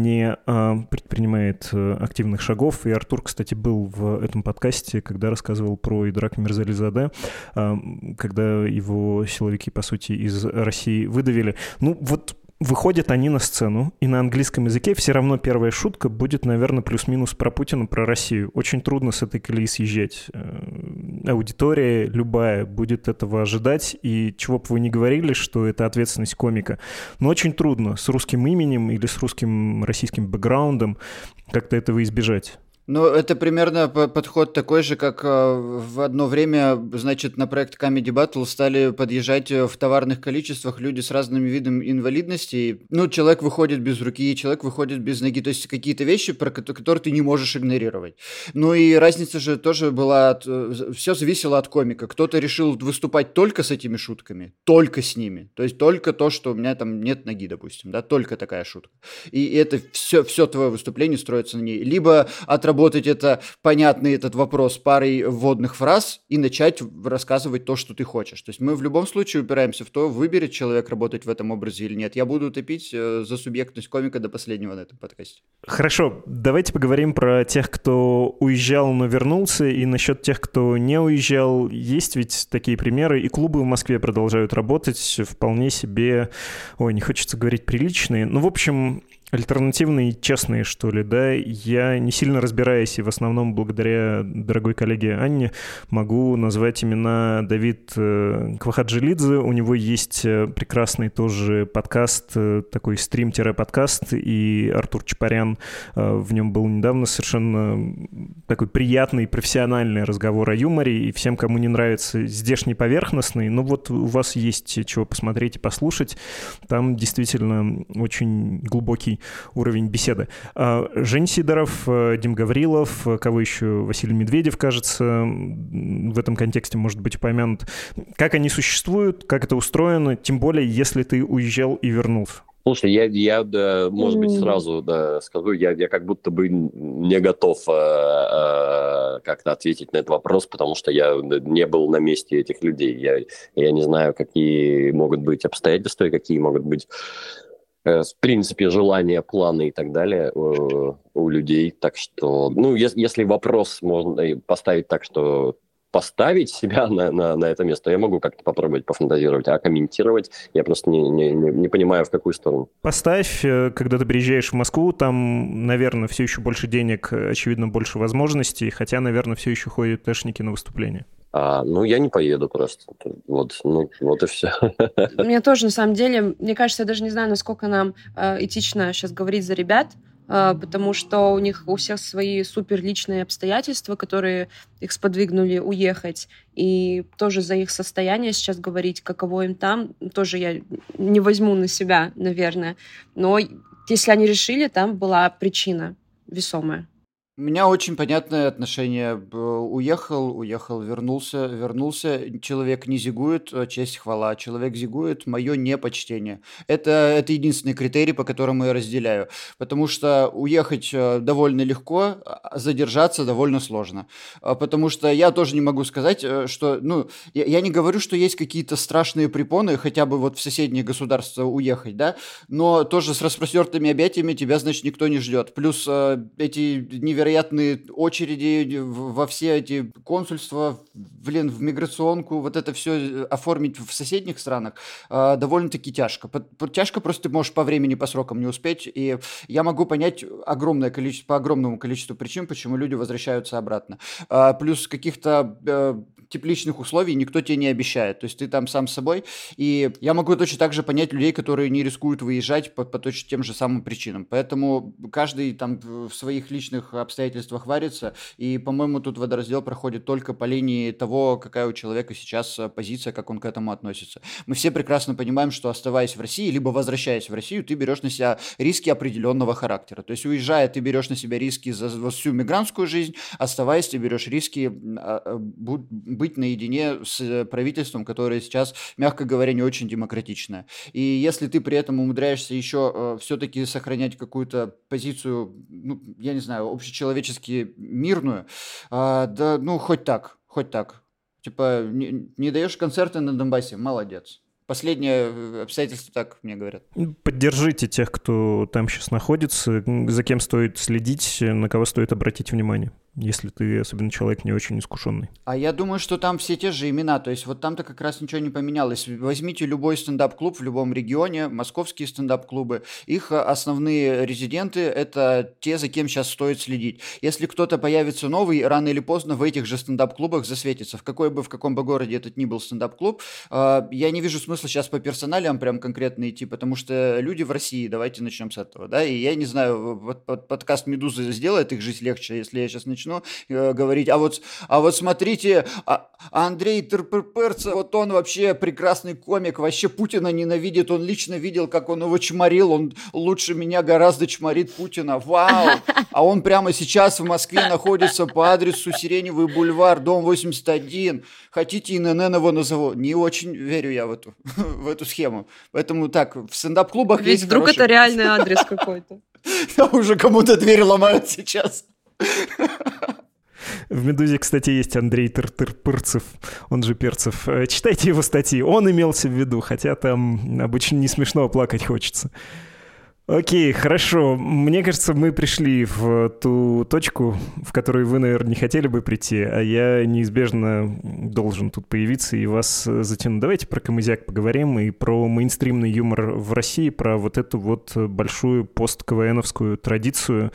не а, предпринимает э, активных шагов. И Артур, кстати, был в этом подкасте, когда рассказывал про Идрак Мирзализаде, а, когда его силовики, по сути, из России выдавили. Ну, вот выходят они на сцену, и на английском языке все равно первая шутка будет, наверное, плюс-минус про Путина, про Россию. Очень трудно с этой колеи съезжать. Э, аудитория любая будет этого ожидать, и чего бы вы ни говорили, что это ответственность комика, но очень трудно с русским именем или с русским российским бэкграундом как-то этого избежать. Ну, это примерно подход такой же, как э, в одно время, значит, на проект Comedy Battle стали подъезжать э, в товарных количествах люди с разными видами инвалидности. Ну, человек выходит без руки, человек выходит без ноги, то есть какие-то вещи, про которые ты не можешь игнорировать. Ну и разница же тоже была, от, э, все зависело от комика. Кто-то решил выступать только с этими шутками, только с ними. То есть только то, что у меня там нет ноги, допустим, да, только такая шутка. И это все, все твое выступление строится на ней. Либо отработать обработать это понятный этот вопрос парой вводных фраз и начать рассказывать то, что ты хочешь. То есть мы в любом случае упираемся в то, выберет человек работать в этом образе или нет. Я буду топить э, за субъектность комика до последнего на этом подкасте. Хорошо, давайте поговорим про тех, кто уезжал, но вернулся, и насчет тех, кто не уезжал. Есть ведь такие примеры, и клубы в Москве продолжают работать вполне себе, ой, не хочется говорить приличные, ну, в общем, альтернативные честные, что ли, да. Я не сильно разбираюсь, и в основном благодаря дорогой коллеге Анне могу назвать имена Давид э, Квахаджилидзе. У него есть э, прекрасный тоже подкаст, э, такой стрим-подкаст, и Артур Чапарян в нем был недавно совершенно такой приятный профессиональный разговор о юморе, и всем, кому не нравится здешний поверхностный, ну вот у вас есть чего посмотреть и послушать. Там действительно очень глубокий уровень беседы. А, Жень Сидоров, э, Дим Гаврилов, э, кого еще, Василий Медведев, кажется, в этом контексте может быть упомянут. Как они существуют, как это устроено, тем более, если ты уезжал и вернулся? Слушай, я, я да, может быть, сразу да, скажу, я, я как будто бы не готов э, э, как-то ответить на этот вопрос, потому что я не был на месте этих людей. Я, я не знаю, какие могут быть обстоятельства и какие могут быть в принципе, желания, планы и так далее у, у людей. Так что, ну, если, если вопрос можно поставить так, что поставить себя на, на, на это место, я могу как-то попробовать пофантазировать, а комментировать я просто не, не, не понимаю, в какую сторону. Поставь, э, когда ты приезжаешь в Москву, там, наверное, все еще больше денег, очевидно, больше возможностей, хотя, наверное, все еще ходят тэшники на выступления. А, ну, я не поеду просто. Вот, ну, вот и все. Мне тоже, на самом деле, мне кажется, я даже не знаю, насколько нам э, этично сейчас говорить за ребят, э, потому что у них у всех свои супер личные обстоятельства, которые их сподвигнули уехать. И тоже за их состояние сейчас говорить, каково им там, тоже я не возьму на себя, наверное. Но если они решили, там была причина весомая. У меня очень понятное отношение. Уехал, уехал, вернулся, вернулся. Человек не зигует, э, честь хвала. Человек зигует, мое непочтение. Это, это единственный критерий, по которому я разделяю. Потому что уехать э, довольно легко, а задержаться довольно сложно. А потому что я тоже не могу сказать, э, что... Ну, я, я не говорю, что есть какие-то страшные препоны, хотя бы вот в соседние государства уехать, да, но тоже с распростертыми объятиями тебя, значит, никто не ждет. Плюс эти невероятные невероятные очереди во все эти консульства, блин, в миграционку, вот это все э, оформить в соседних странах э, довольно-таки тяжко. По, тяжко просто ты можешь по времени, по срокам не успеть, и я могу понять огромное количество, по огромному количеству причин, почему люди возвращаются обратно. Э, плюс каких-то э, тепличных условий никто тебе не обещает. То есть ты там сам с собой. И я могу точно так же понять людей, которые не рискуют выезжать по, по точно тем же самым причинам. Поэтому каждый там в своих личных обстоятельствах варится. И, по-моему, тут водораздел проходит только по линии того, какая у человека сейчас э, позиция, как он к этому относится. Мы все прекрасно понимаем, что оставаясь в России, либо возвращаясь в Россию, ты берешь на себя риски определенного характера. То есть, уезжая, ты берешь на себя риски за, всю мигрантскую жизнь, оставаясь, ты берешь риски а, а, быть наедине с э, правительством, которое сейчас, мягко говоря, не очень демократичное. И если ты при этом умудряешься еще э, все-таки сохранять какую-то позицию, ну, я не знаю, общечеловечески мирную, э, да, ну, хоть так, хоть так. Типа, не, не даешь концерты на Донбассе, молодец. Последнее э, обстоятельство так мне говорят. Поддержите тех, кто там сейчас находится, за кем стоит следить, на кого стоит обратить внимание. Если ты, особенно человек, не очень искушенный. А я думаю, что там все те же имена, то есть вот там-то как раз ничего не поменялось. Возьмите любой стендап-клуб в любом регионе, московские стендап-клубы, их основные резиденты – это те, за кем сейчас стоит следить. Если кто-то появится новый, рано или поздно в этих же стендап-клубах засветится. В какой бы, в каком бы городе этот ни был стендап-клуб, а, я не вижу смысла сейчас по персоналиям прям конкретно идти, потому что люди в России, давайте начнем с этого, да, и я не знаю, вот подкаст «Медузы» сделает их жизнь легче, если я сейчас начну э, говорить, а вот, а вот смотрите, а, Андрей Терперперца, вот он вообще прекрасный комик, вообще Путина ненавидит, он лично видел, как он его чморил, он лучше меня гораздо чморит Путина, вау, а он прямо сейчас в Москве находится по адресу Сиреневый бульвар, дом 81, хотите ИНН его назову, не очень верю я в эту, в эту схему, поэтому так, в стендап-клубах Ведь вдруг хороший... это реальный адрес какой-то. Уже кому-то дверь ломают сейчас. В «Медузе», кстати, есть Андрей Тыртырпырцев, он же Перцев. Э, читайте его статьи, он имелся в виду, хотя там обычно не смешно, а плакать хочется. Окей, хорошо. Мне кажется, мы пришли в ту точку, в которую вы, наверное, не хотели бы прийти, а я неизбежно должен тут появиться и вас затяну. Давайте про Камызяк поговорим и про мейнстримный юмор в России, про вот эту вот большую пост-КВНовскую традицию.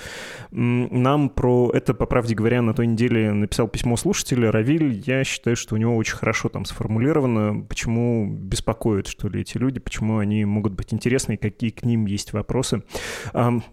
Нам про это, по правде говоря, на той неделе написал письмо слушателя Равиль. Я считаю, что у него очень хорошо там сформулировано, почему беспокоят, что ли, эти люди, почему они могут быть интересны какие к ним есть вопросы вопросы.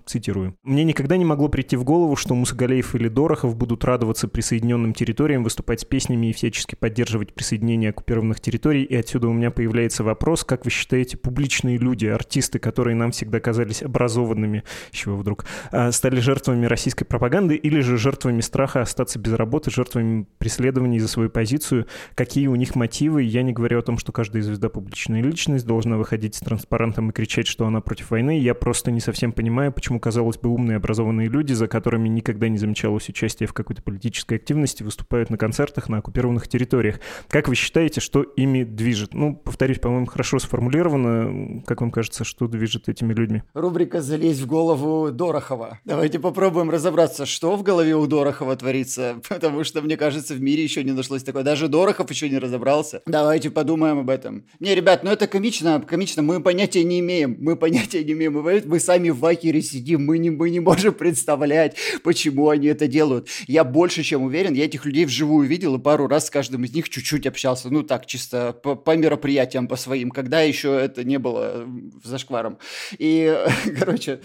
Цитирую. «Мне никогда не могло прийти в голову, что Мусагалеев или Дорохов будут радоваться присоединенным территориям, выступать с песнями и всячески поддерживать присоединение оккупированных территорий. И отсюда у меня появляется вопрос, как вы считаете, публичные люди, артисты, которые нам всегда казались образованными, чего вдруг, а, стали жертвами российской пропаганды или же жертвами страха остаться без работы, жертвами преследований за свою позицию? Какие у них мотивы? Я не говорю о том, что каждая звезда публичная личность должна выходить с транспарантом и кричать, что она против войны. Я просто просто не совсем понимаю, почему, казалось бы, умные образованные люди, за которыми никогда не замечалось участие в какой-то политической активности, выступают на концертах на оккупированных территориях. Как вы считаете, что ими движет? Ну, повторюсь, по-моему, хорошо сформулировано. Как вам кажется, что движет этими людьми? Рубрика «Залезь в голову Дорохова». Давайте попробуем разобраться, что в голове у Дорохова творится, потому что, мне кажется, в мире еще не нашлось такое. Даже Дорохов еще не разобрался. Давайте подумаем об этом. Не, ребят, ну это комично, комично. Мы понятия не имеем. Мы понятия не имеем мы сами в вакере сидим, мы не, мы не можем представлять, почему они это делают. Я больше чем уверен, я этих людей вживую видел и пару раз с каждым из них чуть-чуть общался, ну так, чисто по, по мероприятиям, по своим, когда еще это не было зашкваром. И, короче,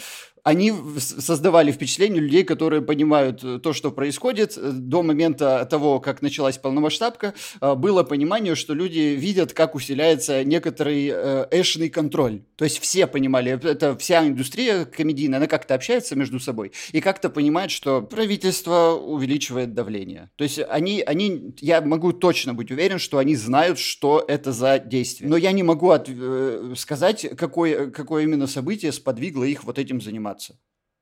они создавали впечатление людей, которые понимают э, то, что происходит. Э, до момента того, как началась полномасштабка, э, было понимание, что люди видят, как усиляется некоторый эшный контроль. То есть все понимали, это вся индустрия комедийная, она как-то общается между собой и как-то понимает, что правительство увеличивает давление. То есть они, они, я могу точно быть уверен, что они знают, что это за действие. Но я не могу от, сказать, какое, какое именно событие сподвигло их вот этим заниматься заниматься.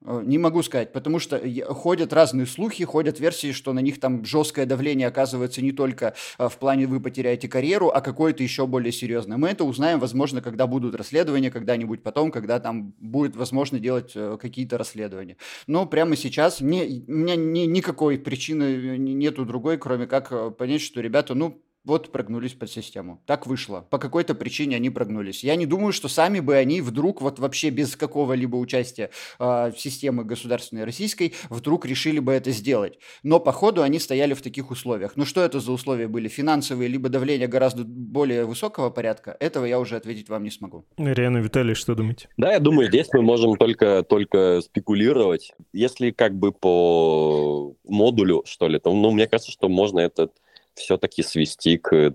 Э, не могу сказать, потому что ходят разные слухи, ходят версии, что на них там жесткое давление оказывается не только э, в плане вы потеряете карьеру, а какое-то еще более серьезное. Мы это узнаем, возможно, когда будут расследования, когда-нибудь потом, когда там будет возможно делать э, какие-то расследования. Но прямо сейчас не, у меня ни, никакой причины нету другой, кроме как понять, что ребята, ну, вот прогнулись под систему. Так вышло. По какой-то причине они прогнулись. Я не думаю, что сами бы они вдруг, вот вообще без какого-либо участия э, системы государственной российской, вдруг решили бы это сделать. Но, походу, они стояли в таких условиях. Ну, что это за условия были? Финансовые, либо давление гораздо более высокого порядка? Этого я уже ответить вам не смогу. Реально, Виталий, что думаете? Да, я думаю, здесь мы можем только, только спекулировать. Если как бы по модулю, что ли, то, ну, мне кажется, что можно этот все-таки свести к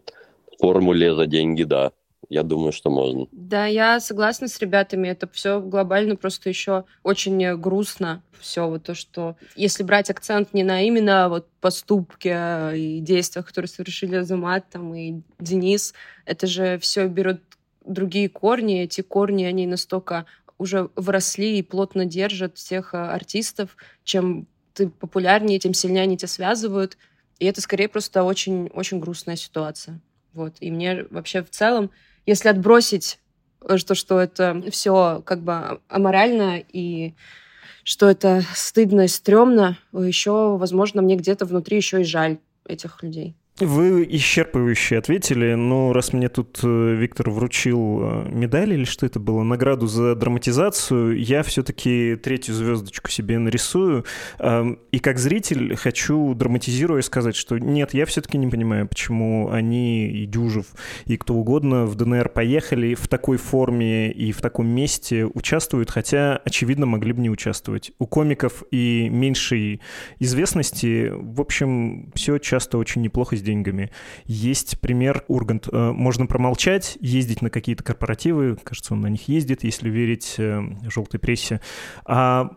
формуле за деньги, да. Я думаю, что можно. Да, я согласна с ребятами. Это все глобально просто еще очень грустно. Все вот то, что если брать акцент не на именно вот поступки и действиях, которые совершили Азамат там, и Денис, это же все берут другие корни. Эти корни, они настолько уже вросли и плотно держат всех артистов. Чем ты популярнее, тем сильнее они тебя связывают. И это скорее просто очень-очень грустная ситуация. Вот. И мне вообще в целом, если отбросить то, что это все как бы аморально и что это стыдно и стрёмно, еще, возможно, мне где-то внутри еще и жаль этих людей. Вы исчерпывающе ответили, но раз мне тут э, Виктор вручил э, медаль или что это было, награду за драматизацию, я все-таки третью звездочку себе нарисую. Эм, и как зритель хочу, драматизируя, сказать, что нет, я все-таки не понимаю, почему они и Дюжев, и кто угодно в ДНР поехали в такой форме и в таком месте участвуют, хотя, очевидно, могли бы не участвовать. У комиков и меньшей известности, в общем, все часто очень неплохо сделано деньгами. Есть пример Ургант. Э, можно промолчать, ездить на какие-то корпоративы, кажется, он на них ездит, если верить э, желтой прессе. А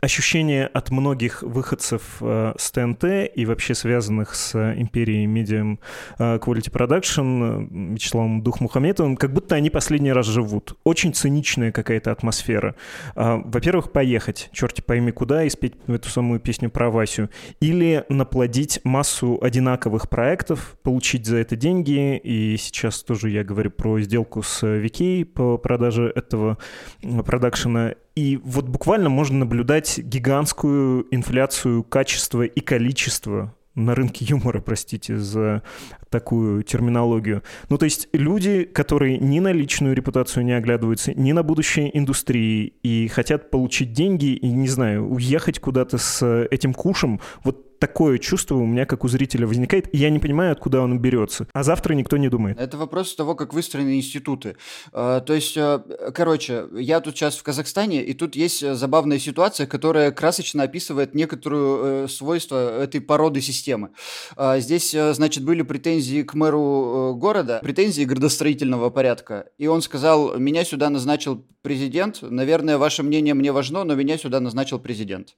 ощущение от многих выходцев э, с ТНТ и вообще связанных с империей Medium э, Quality Production, э, Вячеславом Духмухаметовым, как будто они последний раз живут. Очень циничная какая-то атмосфера. Э, во-первых, поехать, черти пойми куда, и спеть эту самую песню про Васю. Или наплодить массу одинаковых проектов, получить за это деньги. И сейчас тоже я говорю про сделку с Вики по продаже этого э, продакшена и вот буквально можно наблюдать гигантскую инфляцию качества и количества на рынке юмора, простите за такую терминологию. Ну, то есть люди, которые ни на личную репутацию не оглядываются, ни на будущее индустрии и хотят получить деньги и, не знаю, уехать куда-то с этим кушем, вот такое чувство у меня, как у зрителя, возникает, и я не понимаю, откуда он берется. А завтра никто не думает. Это вопрос того, как выстроены институты. А, то есть, а, короче, я тут сейчас в Казахстане, и тут есть забавная ситуация, которая красочно описывает некоторую э, свойства этой породы системы. А, здесь, э, значит, были претензии к мэру э, города, претензии градостроительного порядка, и он сказал, меня сюда назначил президент, наверное, ваше мнение мне важно, но меня сюда назначил президент.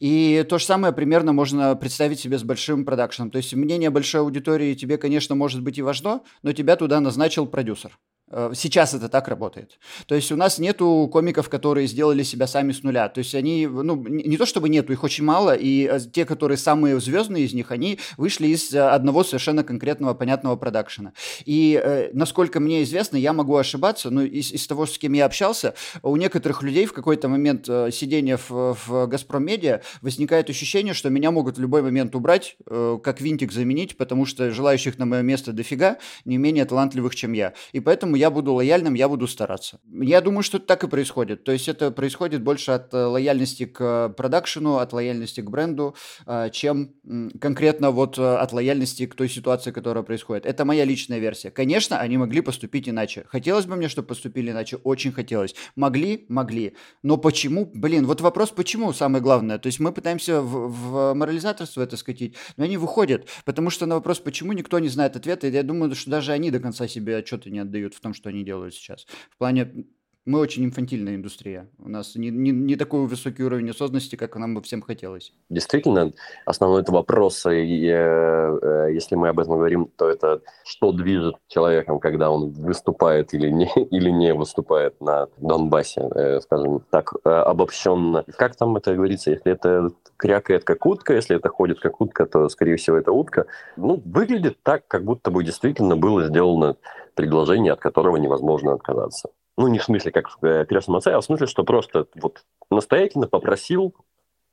И то же самое примерно можно представить себе с большим продакшеном. То есть мнение большой аудитории тебе, конечно, может быть и важно, но тебя туда назначил продюсер. Э, сейчас это так работает. То есть у нас нету комиков, которые сделали себя сами с нуля. То есть они, ну, не то чтобы нету, их очень мало, и э, те, которые самые звездные из них, они вышли из э, одного совершенно конкретного, понятного продакшена. И насколько мне известно, я могу ошибаться, но из, из того, с кем я общался, у некоторых людей в какой-то момент сидения в, в «Газпром Медиа» возникает ощущение, что меня могут в любой момент убрать, как винтик заменить, потому что желающих на мое место дофига, не менее талантливых, чем я. И поэтому поэтому я буду лояльным, я буду стараться. Я думаю, что так и происходит. То есть это происходит больше от э, лояльности к продакшену, от лояльности к бренду, э, чем конкретно вот э, от лояльности к той ситуации, которая происходит. Это моя личная версия. Конечно, они могли поступить иначе. Хотелось бы мне, чтобы поступили иначе, очень хотелось. Могли, могли. Но почему? Блин, вот вопрос почему самое главное. То есть мы пытаемся в, в морализаторство это скатить, но они выходят, потому что на вопрос почему никто не знает ответа, и я думаю, что даже они до конца себе отчета не отдают в том, что они делают сейчас. В плане мы очень инфантильная индустрия. У нас не, не, не такой высокий уровень осознанности, как нам бы всем хотелось. Действительно, основной это вопрос, и, э, если мы об этом говорим, то это что движет человеком, когда он выступает или не, или не выступает на Донбассе, э, скажем так, э, обобщенно. Как там это говорится, если это крякает как утка, если это ходит как утка, то, скорее всего, это утка. Ну, выглядит так, как будто бы действительно было сделано предложение, от которого невозможно отказаться. Ну, не в смысле, как в э, крестном отце, а в смысле, что просто вот настоятельно попросил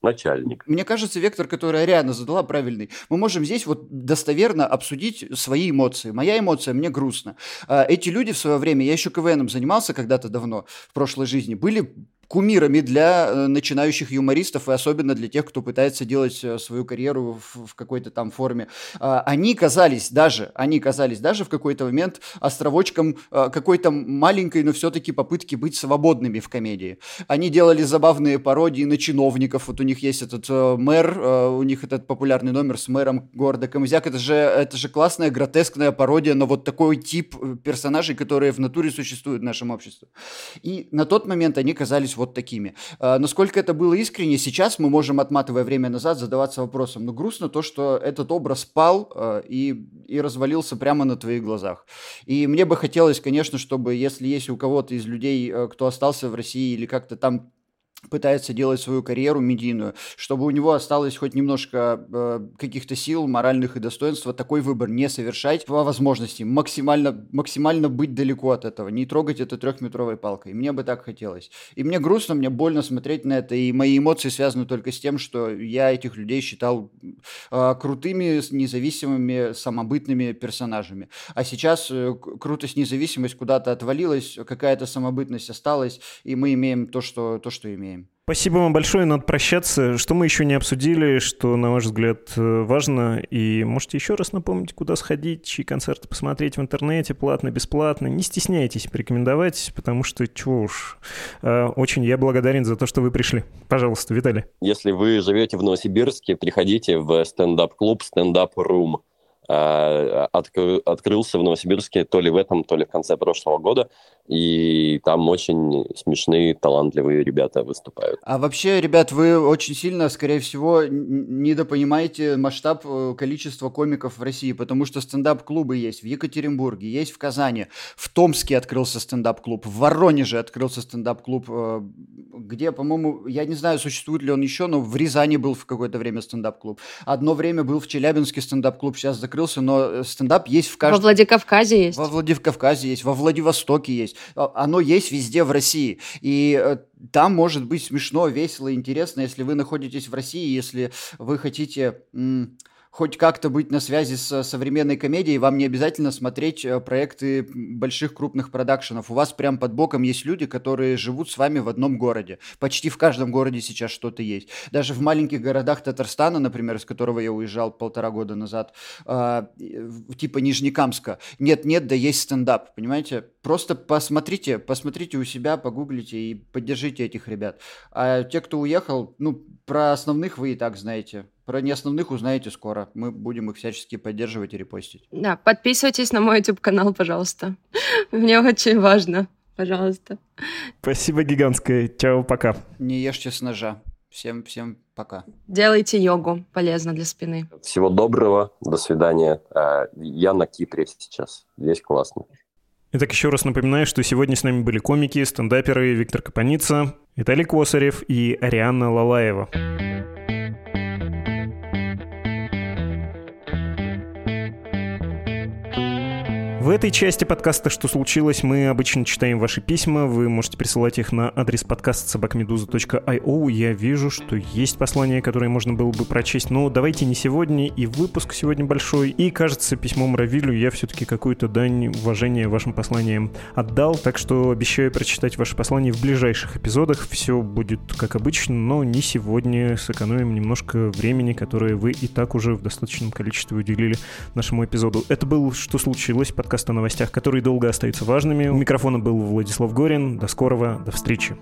начальник. Мне кажется, вектор, который Ариана задала, правильный. Мы можем здесь вот достоверно обсудить свои эмоции. Моя эмоция, мне грустно. А, эти люди в свое время, я еще КВНом занимался когда-то давно, в прошлой жизни, были кумирами для э, начинающих юмористов и особенно для тех, кто пытается делать э, свою карьеру в, в какой-то там форме. А, они казались даже, они казались даже в какой-то момент островочком э, какой-то маленькой, но все-таки попытки быть свободными в комедии. Они делали забавные пародии на чиновников. Вот у них есть этот мэр, у них этот популярный номер с мэром города Камызяк. Это же, это же классная, гротескная пародия на вот такой тип персонажей, которые в натуре существуют в нашем обществе. И на тот момент они казались вот такими. А, насколько это было искренне, сейчас мы можем, отматывая время назад, задаваться вопросом. Но грустно то, что этот образ пал а, и, и развалился прямо на твоих глазах. И мне бы хотелось, конечно, чтобы, если есть у кого-то из людей, а, кто остался в России или как-то там пытается делать свою карьеру медийную, чтобы у него осталось хоть немножко э, каких-то сил, моральных и достоинства, такой выбор не совершать по возможности, максимально, максимально быть далеко от этого, не трогать это трехметровой палкой. Мне бы так хотелось. И мне грустно, мне больно смотреть на это, и мои эмоции связаны только с тем, что я этих людей считал э, крутыми, независимыми, самобытными персонажами. А сейчас э, крутость, независимость куда-то отвалилась, какая-то самобытность осталась, и мы имеем то, что, то, что имеем. Спасибо вам большое, надо прощаться. Что мы еще не обсудили, что, на ваш взгляд, э, важно? И можете еще раз напомнить, куда сходить, чьи концерты посмотреть в интернете, платно, бесплатно. Не стесняйтесь порекомендовать, потому что, чего уж, э, очень я благодарен за то, что вы пришли. Пожалуйста, Виталий. Если вы живете в Новосибирске, приходите в стендап-клуб «Standup Room». Э, открылся в Новосибирске то ли в этом, то ли в конце прошлого года. И там очень смешные, талантливые ребята выступают. А вообще, ребят, вы очень сильно, скорее всего, недопонимаете масштаб э, количества комиков в России, потому что стендап-клубы есть в Екатеринбурге, есть в Казани, в Томске открылся стендап-клуб, в Воронеже открылся стендап-клуб, э, где, по-моему, я не знаю, существует ли он еще, но в Рязани был в какое-то время стендап-клуб. Одно время был в Челябинске стендап-клуб, сейчас закрылся, но э, стендап есть в каждом... Во Владикавказе есть. Во Владикавказе есть, во Владивостоке есть. А, оно есть везде в России. И э, там может быть смешно, весело, интересно, если вы находитесь в России, если вы хотите... М- хоть как-то быть на связи с современной комедией, вам не обязательно смотреть э, проекты больших крупных продакшенов. У вас прям под боком есть люди, которые живут с вами в одном городе. Почти в каждом городе сейчас что-то есть. Даже в маленьких городах Татарстана, например, из которого я уезжал полтора года назад, э, типа Нижнекамска, нет-нет, да есть стендап, понимаете? Просто посмотрите, посмотрите у себя, погуглите и поддержите этих ребят. А те, кто уехал, ну, про основных вы и так знаете. Про неосновных узнаете скоро. Мы будем их всячески поддерживать и репостить. Да, подписывайтесь на мой YouTube-канал, пожалуйста. Мне очень важно. Пожалуйста. Спасибо гигантское. Чао, пока. Не ешьте с ножа. Всем, всем пока. Делайте йогу, полезно для спины. Всего доброго, до свидания. А, я на Кипре сейчас, здесь классно. Итак, еще раз напоминаю, что сегодня с нами были комики, стендаперы Виктор Капаница, Виталий Косарев и Арианна Лалаева. Этой части подкаста «Что случилось?» мы обычно читаем ваши письма. Вы можете присылать их на адрес подкаста собакамедуза.io. Я вижу, что есть послание, которое можно было бы прочесть, но давайте не сегодня, и выпуск сегодня большой. И, кажется, письмом Равилю я все-таки какую-то дань уважения вашим посланиям отдал, так что обещаю прочитать ваше послание в ближайших эпизодах. Все будет как обычно, но не сегодня. Сэкономим немножко времени, которое вы и так уже в достаточном количестве уделили нашему эпизоду. Это был «Что случилось?» Подкаст о новостях, которые долго остаются важными. У микрофона был Владислав Горин. До скорого, до встречи.